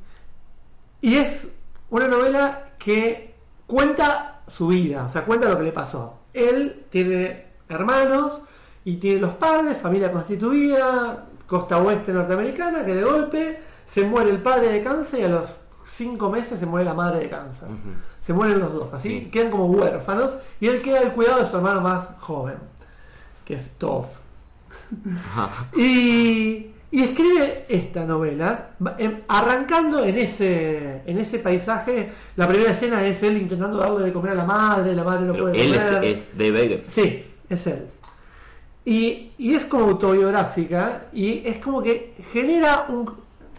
y es una novela que cuenta su vida, o sea, cuenta lo que le pasó. Él tiene hermanos y tiene los padres, familia constituida, costa oeste norteamericana, que de golpe se muere el padre de cáncer y a los cinco meses se muere la madre de cáncer. Se mueren los dos, así Sí. quedan como huérfanos y él queda al cuidado de su hermano más joven, que es Toph. y, y escribe esta novela, em, arrancando en ese, en ese paisaje. La primera escena es él intentando darle de comer a la madre, la madre no Pero puede él es, comer. es Dave Eggers. Sí, es él. Y, y es como autobiográfica y es como que genera un...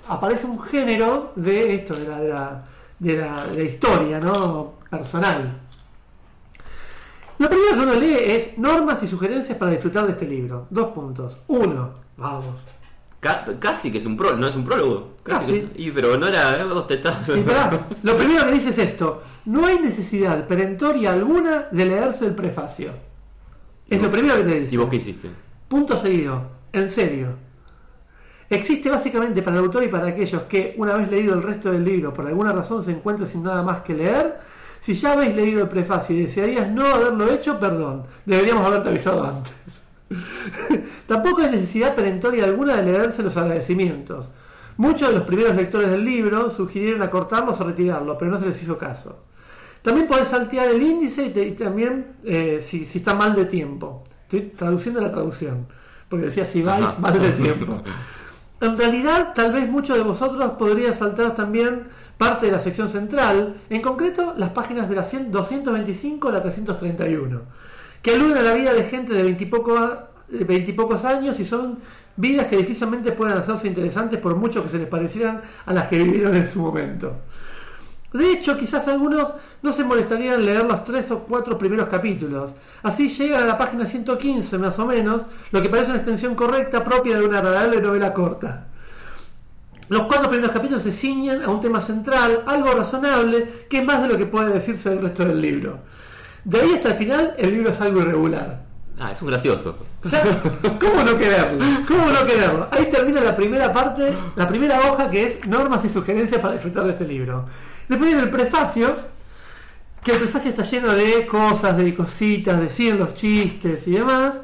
aparece un género de esto, de la, de la, de la, de la historia, ¿no? Personal. Lo primero que uno lee es normas y sugerencias para disfrutar de este libro. Dos puntos. Uno, vamos. Ca- casi que es un prólogo, no es un prólogo. Casi. que y, pero no era, vos te estás. Y pará, lo primero que dice es esto. No hay necesidad perentoria alguna de leerse el prefacio. Es lo primero que te dice. ¿Y vos qué hiciste? Punto seguido, en serio. Existe básicamente para el autor y para aquellos que, una vez leído el resto del libro, por alguna razón se encuentran sin nada más que leer. Si ya habéis leído el prefacio y desearías no haberlo hecho, perdón, deberíamos haberte avisado antes. Tampoco hay necesidad perentoria alguna de leerse los agradecimientos. Muchos de los primeros lectores del libro sugirieron acortarlos o retirarlos, pero no se les hizo caso. También podés saltear el índice y, te- y también eh, si, si está mal de tiempo. Estoy traduciendo la traducción, porque decía si vais mal de tiempo. En realidad, tal vez muchos de vosotros podrían saltar también parte de la sección central, en concreto las páginas de la 100 225 a la 331, que aluden a la vida de gente de veintipocos años y son vidas que difícilmente puedan hacerse interesantes por mucho que se les parecieran a las que vivieron en su momento. De hecho, quizás algunos no se molestarían en leer los tres o cuatro primeros capítulos. Así llegan a la página 115 más o menos, lo que parece una extensión correcta propia de una agradable novela corta. Los cuatro primeros capítulos se ciñen a un tema central, algo razonable, que es más de lo que puede decirse del resto del libro. De ahí hasta el final, el libro es algo irregular. Ah, es un gracioso. O sea, ¿cómo no quererlo? ¿Cómo no quererlo? Ahí termina la primera parte, la primera hoja que es normas y sugerencias para disfrutar de este libro. Después viene el prefacio, que el prefacio está lleno de cosas, de cositas, de ciertos chistes y demás.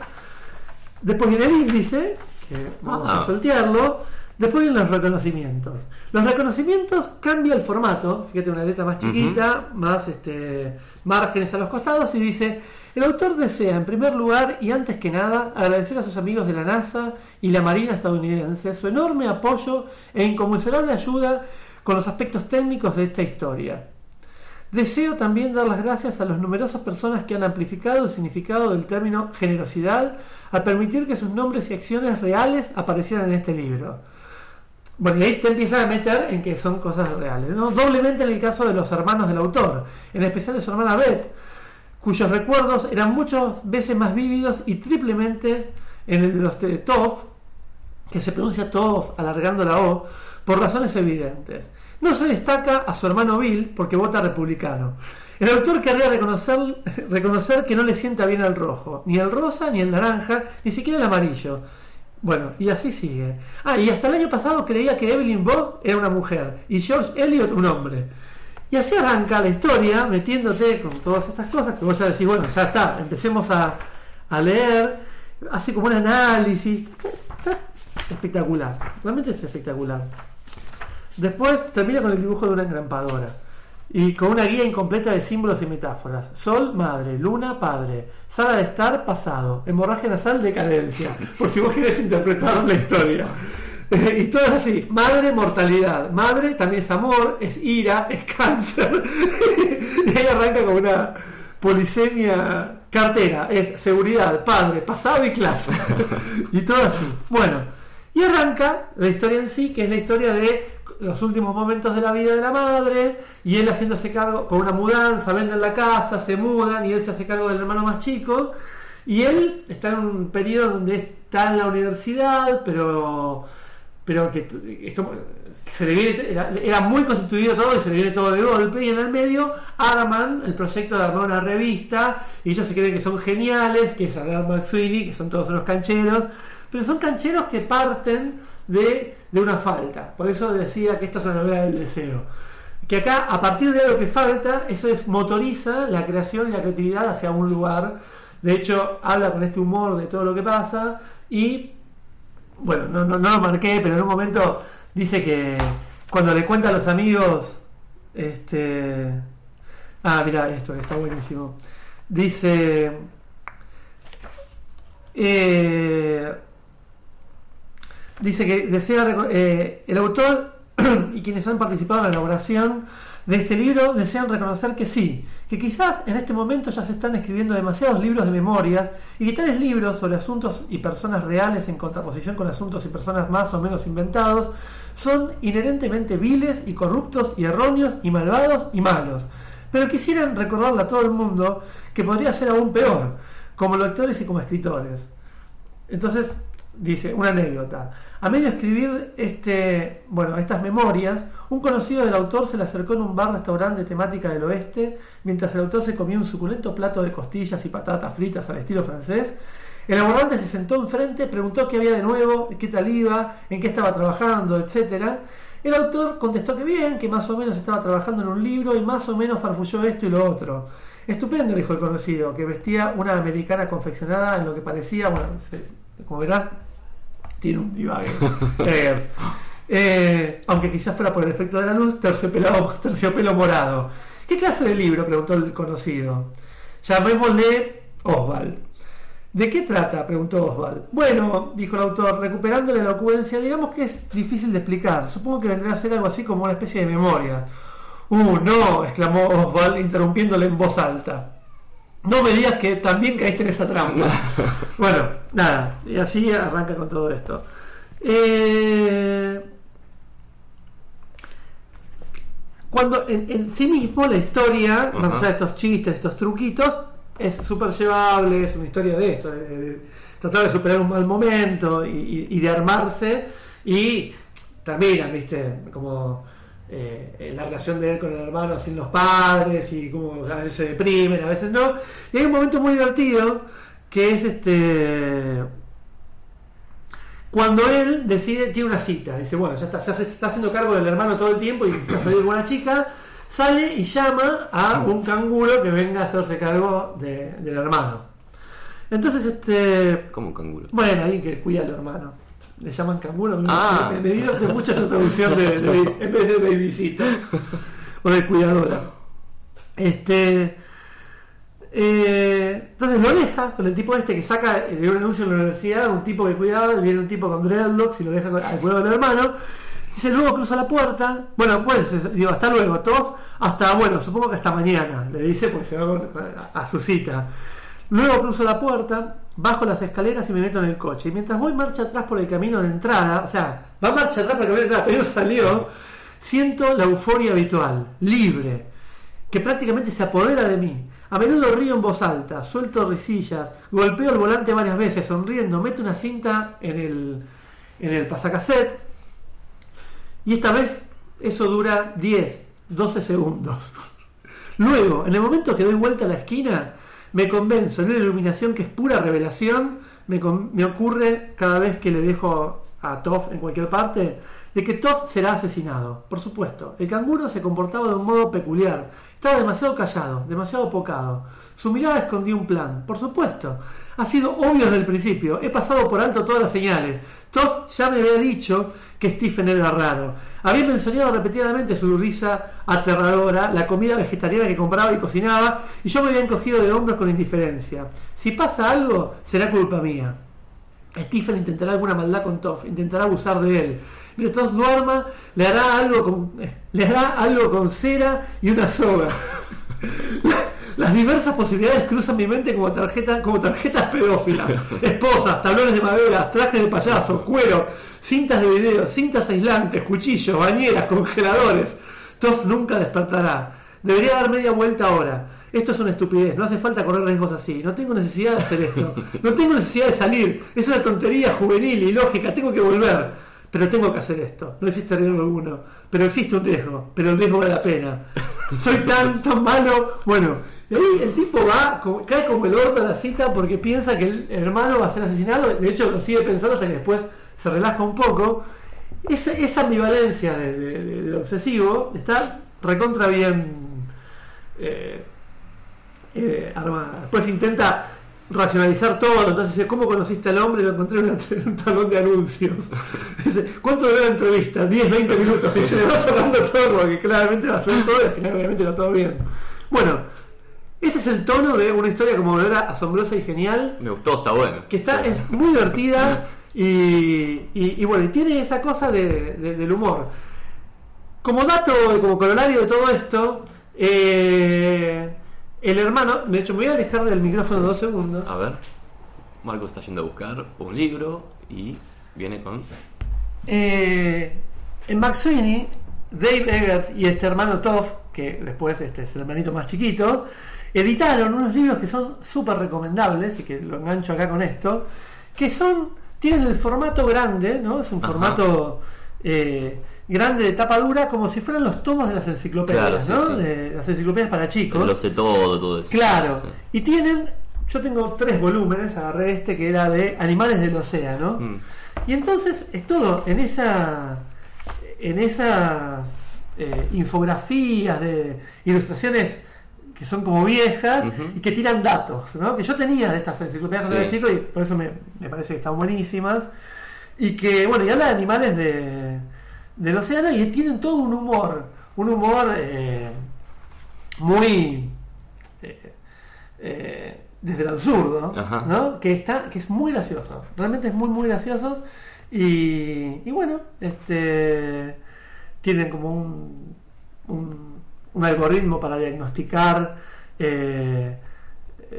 Después viene el índice, que vamos Ah. a saltearlo. Después vienen los reconocimientos. Los reconocimientos cambia el formato, fíjate una letra más chiquita, más este, márgenes a los costados y dice, el autor desea en primer lugar y antes que nada agradecer a sus amigos de la NASA y la Marina estadounidense su enorme apoyo e inconmensurable ayuda con los aspectos técnicos de esta historia. Deseo también dar las gracias a las numerosas personas que han amplificado el significado del término generosidad al permitir que sus nombres y acciones reales aparecieran en este libro. Bueno, y ahí te empiezas a meter en que son cosas reales. ¿no? Doblemente en el caso de los hermanos del autor, en especial de su hermana Beth, cuyos recuerdos eran muchas veces más vívidos y triplemente en el de los de Tov, que se pronuncia Tov alargando la O, por razones evidentes. No se destaca a su hermano Bill porque vota republicano. El autor querría reconocer, reconocer que no le sienta bien el rojo, ni el rosa, ni el naranja, ni siquiera el amarillo. Bueno, y así sigue. Ah, y hasta el año pasado creía que Evelyn Bogg era una mujer y George Eliot un hombre. Y así arranca la historia, metiéndote con todas estas cosas que vos ya decís, bueno, ya está, empecemos a, a leer, hace como un análisis. Espectacular, realmente es espectacular. Después termina con el dibujo de una engrampadora y con una guía incompleta de símbolos y metáforas. Sol, madre, luna, padre, sala de estar, pasado, hemorragia nasal, decadencia, por si vos querés interpretar la historia. y todo es así, madre, mortalidad, madre también es amor, es ira, es cáncer. y ahí arranca con una polisemia cartera, es seguridad, padre, pasado y clase. y todo así. Bueno, y arranca la historia en sí, que es la historia de los últimos momentos de la vida de la madre, y él haciéndose cargo con una mudanza, venden la casa, se mudan, y él se hace cargo del hermano más chico, y él está en un periodo donde está en la universidad, pero pero que es como- se le viene, era, muy constituido todo y se le viene todo de golpe y en el medio arman el proyecto de armar una revista y ellos se creen que son geniales que es Alan McSweeney que son todos unos cancheros pero son cancheros que parten de, de una falta. Por eso decía que esta es una novela del deseo. Que acá a partir de algo que falta eso es, motoriza la creación y la creatividad hacia un lugar. De hecho habla con este humor de todo lo que pasa y bueno, no, no, no lo marqué, pero en un momento dice que cuando le cuenta a los amigos, este... Ah, mira, esto está buenísimo. Dice... eh, dice que desea eh, el autor y quienes han participado en la elaboración de este libro desean reconocer que sí, que quizás en este momento ya se están escribiendo demasiados libros de memorias y que tales libros sobre asuntos y personas reales en contraposición con asuntos y personas más o menos inventados son inherentemente viles y corruptos y erróneos y malvados y malos. Pero quisieran recordarle a todo el mundo que podría ser aún peor, como lectores y como escritores. Entonces, dice, una anécdota. A medio de escribir este, bueno, estas memorias, un conocido del autor se le acercó en un bar-restaurante temática del oeste, mientras el autor se comía un suculento plato de costillas y patatas fritas al estilo francés. El abordante se sentó enfrente, preguntó qué había de nuevo, qué tal iba, en qué estaba trabajando, etcétera. El autor contestó que bien, que más o menos estaba trabajando en un libro y más o menos farfulló esto y lo otro. Estupendo, dijo el conocido, que vestía una americana confeccionada en lo que parecía, bueno, como verás, tiene un divague. Eh, aunque quizás fuera por el efecto de la luz, terciopelo morado. ¿Qué clase de libro? preguntó el conocido. Llamémosle Oswald. ¿De qué trata? preguntó Oswald. Bueno, dijo el autor, recuperando la elocuencia, digamos que es difícil de explicar. Supongo que vendrá a ser algo así como una especie de memoria. ¡Uh, no! exclamó Oswald, interrumpiéndole en voz alta. No me digas que también caíste en esa trampa. bueno, nada, y así arranca con todo esto. Eh, cuando en, en sí mismo la historia, más Ajá. allá de estos chistes, estos truquitos, es súper llevable, es una historia de esto, de, de tratar de superar un mal momento y, y- y de armarse y terminan, viste, como eh, la relación de él con el hermano sin los padres y como a veces se deprimen, a veces no. Y hay un momento muy divertido que es este cuando él decide, tiene una cita, dice, bueno, ya está, ya se está haciendo cargo del hermano todo el tiempo y necesita salir con una chica, sale y llama a un canguro que venga a hacerse cargo de- del hermano. Entonces, este, Como un canguro. bueno, alguien que cuida al hermano. Le llaman canguro. me- Ah. Me, me mucho esa traducción de, de- en vez de babysitter o de cuidadora. Este. eh, entonces lo deja con el tipo este que saca de un anuncio en la universidad, un tipo que cuidaba, viene un tipo con dreadlocks y lo deja con- al cuidado del hermano. Dice, luego cruza la puerta. Bueno, pues, digo, hasta luego, Toff. Hasta, bueno, supongo que hasta mañana. Le dice, pues se va a, a su cita. Luego cruzo la puerta, bajo las escaleras y me meto en el coche. Y mientras voy marcha atrás por el camino de entrada, o sea, va marcha atrás por el camino de entrada, todavía no salió, siento la euforia habitual, libre, que prácticamente se apodera de mí. A menudo río en voz alta, suelto risillas, golpeo el volante varias veces, sonriendo, meto una cinta en el, en el pasacassette y esta vez eso dura 10, 12 segundos. Luego, en el momento que doy vuelta a la esquina, me convenzo en una iluminación que es pura revelación, me, me ocurre cada vez que le dejo a Toff en cualquier parte, de que Toff será asesinado. Por supuesto, el canguro se comportaba de un modo peculiar, estaba demasiado callado, demasiado pocado. Su mirada escondía un plan, por supuesto. Ha sido obvio desde el principio, he pasado por alto todas las señales. Toff ya me había dicho que Stephen era raro. Había mencionado repetidamente su risa aterradora, la comida vegetariana que compraba y cocinaba, y yo me había encogido de hombros con indiferencia. Si pasa algo, será culpa mía. Stephen intentará alguna maldad con Toff, intentará abusar de él. Mientras Toff duerma, le hará algo con, eh, le hará algo con cera y una soga. Las diversas posibilidades cruzan mi mente como, tarjeta, como tarjetas pedófilas. Esposas, tablones de madera, trajes de payaso, cuero, cintas de video, cintas aislantes, cuchillos, bañeras, congeladores. Toff nunca despertará. Debería dar media vuelta ahora. Esto es una estupidez, no hace falta correr riesgos así. No tengo necesidad de hacer esto. No tengo necesidad de salir. Es una tontería juvenil y lógica. Tengo que volver. Pero tengo que hacer esto. No existe riesgo alguno. Pero existe un riesgo. Pero el riesgo vale la pena. Soy tan, tan malo. Bueno, el tipo va, cae como el orto a la cita porque piensa que el hermano va a ser asesinado. De hecho, lo sigue pensando hasta que después se relaja un poco. Esa, ambivalencia de- de- de- del obsesivo está recontra bien eh, eh, armada. Después intenta racionalizar todo, entonces ¿cómo conociste al hombre? Lo encontré en, un talón de anuncios. ¿cuánto duró la entrevista? 10, 20 minutos. Y se le va cerrando todo, porque claramente va a ser todo y al final obviamente está todo bien. Bueno, ese es el tono de una historia como de asombrosa y genial Me gustó, está bueno. que está es muy divertida y, y- y bueno, y tiene esa cosa de- de- del humor. Como dato, como corolario de todo esto, eh, el hermano, de hecho me voy a alejar del micrófono dos segundos. A ver. Marco está yendo a buscar un libro y viene con. Eh, en McSweeney, Dave Eggers y este hermano Toff, que después este es el hermanito más chiquito, editaron unos libros que son súper recomendables y que lo engancho acá con esto, que son, tienen el formato grande, ¿no? Es un Ajá. formato eh, grande de tapa dura, como si fueran los tomos de las enciclopedias, Claro, sí, ¿no? sí. De las enciclopedias para chicos. Lo sé todo, todo eso. Claro. Sí. Y tienen, yo tengo tres volúmenes, agarré este que era de Animales del Océano. Mm. Y entonces es todo en esa en esas eh, infografías de ilustraciones que son como viejas y que tiran datos, ¿no? Que yo tenía de estas enciclopedias cuando Sí. era chico y por eso me, me parece que están buenísimas. Y que, bueno, y habla de animales de, del océano y tienen todo un humor, un humor eh, muy eh, eh, desde el absurdo, Ajá. ¿no? Que está, que es muy gracioso, realmente es muy muy gracioso y, y bueno, este tienen como un, un, un algoritmo para diagnosticar eh,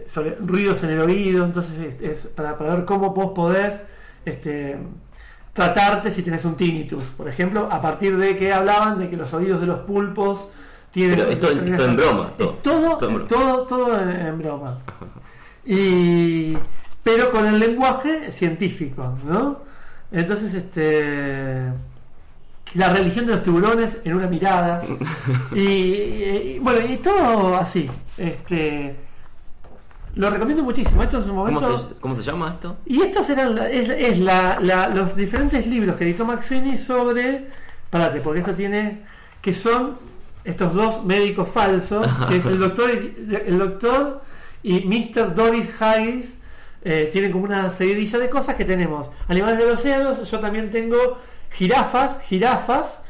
sobre ruidos en el oído, entonces es, es para, para ver cómo vos podés este, tratarte si tenés un tinnitus. Por ejemplo, a partir de que hablaban de que los oídos de los pulpos tienen... Pero esto- esto en broma, todo. Es todo, Todo en broma. todo, todo en, en broma. Y, pero con el lenguaje científico, ¿no? Entonces, este... La religión de los tiburones en una mirada. Y, y- y, bueno, y todo así. Este, lo recomiendo muchísimo. Esto es un ¿Cómo momento. se, cómo se llama esto? Y estos eran la- es, es la- la- los diferentes libros que editó Max Sweeney sobre. Párate, porque esto tiene. que son estos dos médicos falsos, que es el doctor, y- el doctor y Mr. Doris Hayes. eh, tienen como una seguidilla de cosas que tenemos. Animales del océano, yo también tengo jirafas, jirafas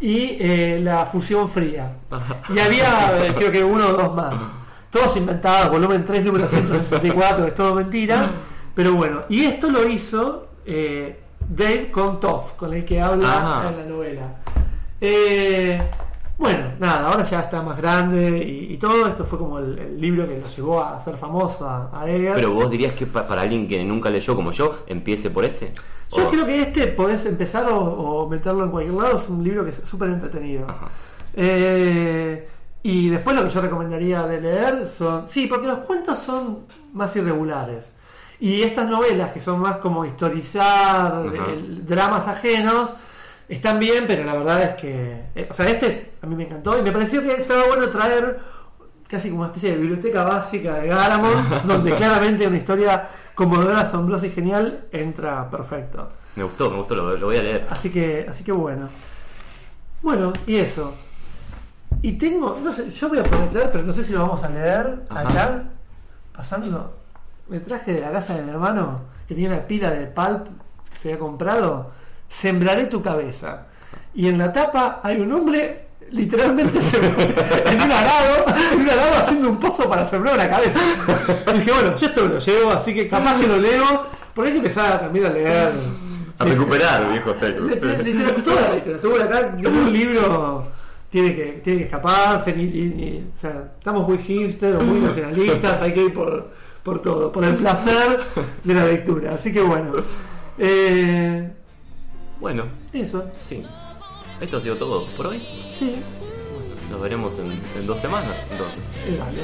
y eh, la fusión fría. Y había, eh, creo que uno o dos más. Todos inventados, volumen 3, número 164, es todo mentira. Pero bueno, y esto lo hizo eh, Dave Contoff, con el que habla en la novela. Eh, bueno, nada, ahora ya está más grande y, y todo. Esto fue como el, el libro que lo llevó a ser famoso a, a Eggers. Pero vos dirías que pa- para alguien que nunca leyó como yo, empiece por este. Yo O- creo que este podés empezar o, o meterlo en cualquier lado. Es un libro que es súper entretenido. Eh, y después lo que yo recomendaría de leer son. Sí, porque los cuentos son más irregulares. Y estas novelas, que son más como historizar el- dramas ajenos, están bien, pero la verdad es que. eh, o sea, este a mí me encantó y me pareció que estaba bueno traer casi como una especie de biblioteca básica de Garamond, donde claramente una historia conmovedora, asombrosa y genial entra perfecto. Me gustó, me gustó, lo, lo voy a leer. Así que, así que bueno. Bueno, y eso. Y tengo, no sé, yo voy a prometer, pero no sé si lo vamos a leer Ajá. acá, pasando. Me traje de la casa de mi hermano, que tenía una pila de pulp que se había comprado. Sembraré tu cabeza. Y en la tapa hay un hombre literalmente en un arado, en un arado haciendo un pozo para sembrar una cabeza. Y dije, bueno, yo esto me lo llevo, así que capaz que lo leo, porque hay que empezar también a leer. A recuperar, viejo toda la literatura acá, ningún libro tiene que, tiene que escaparse, ni, ni- ni- o sea, estamos muy hipster o muy nacionalistas, hay que ir por, por todo, por el placer de la lectura. Así que bueno, eh, bueno, eso. Sí. Esto ha sido todo por hoy. Sí. Nos veremos en, dos semanas entonces. Eh, vale.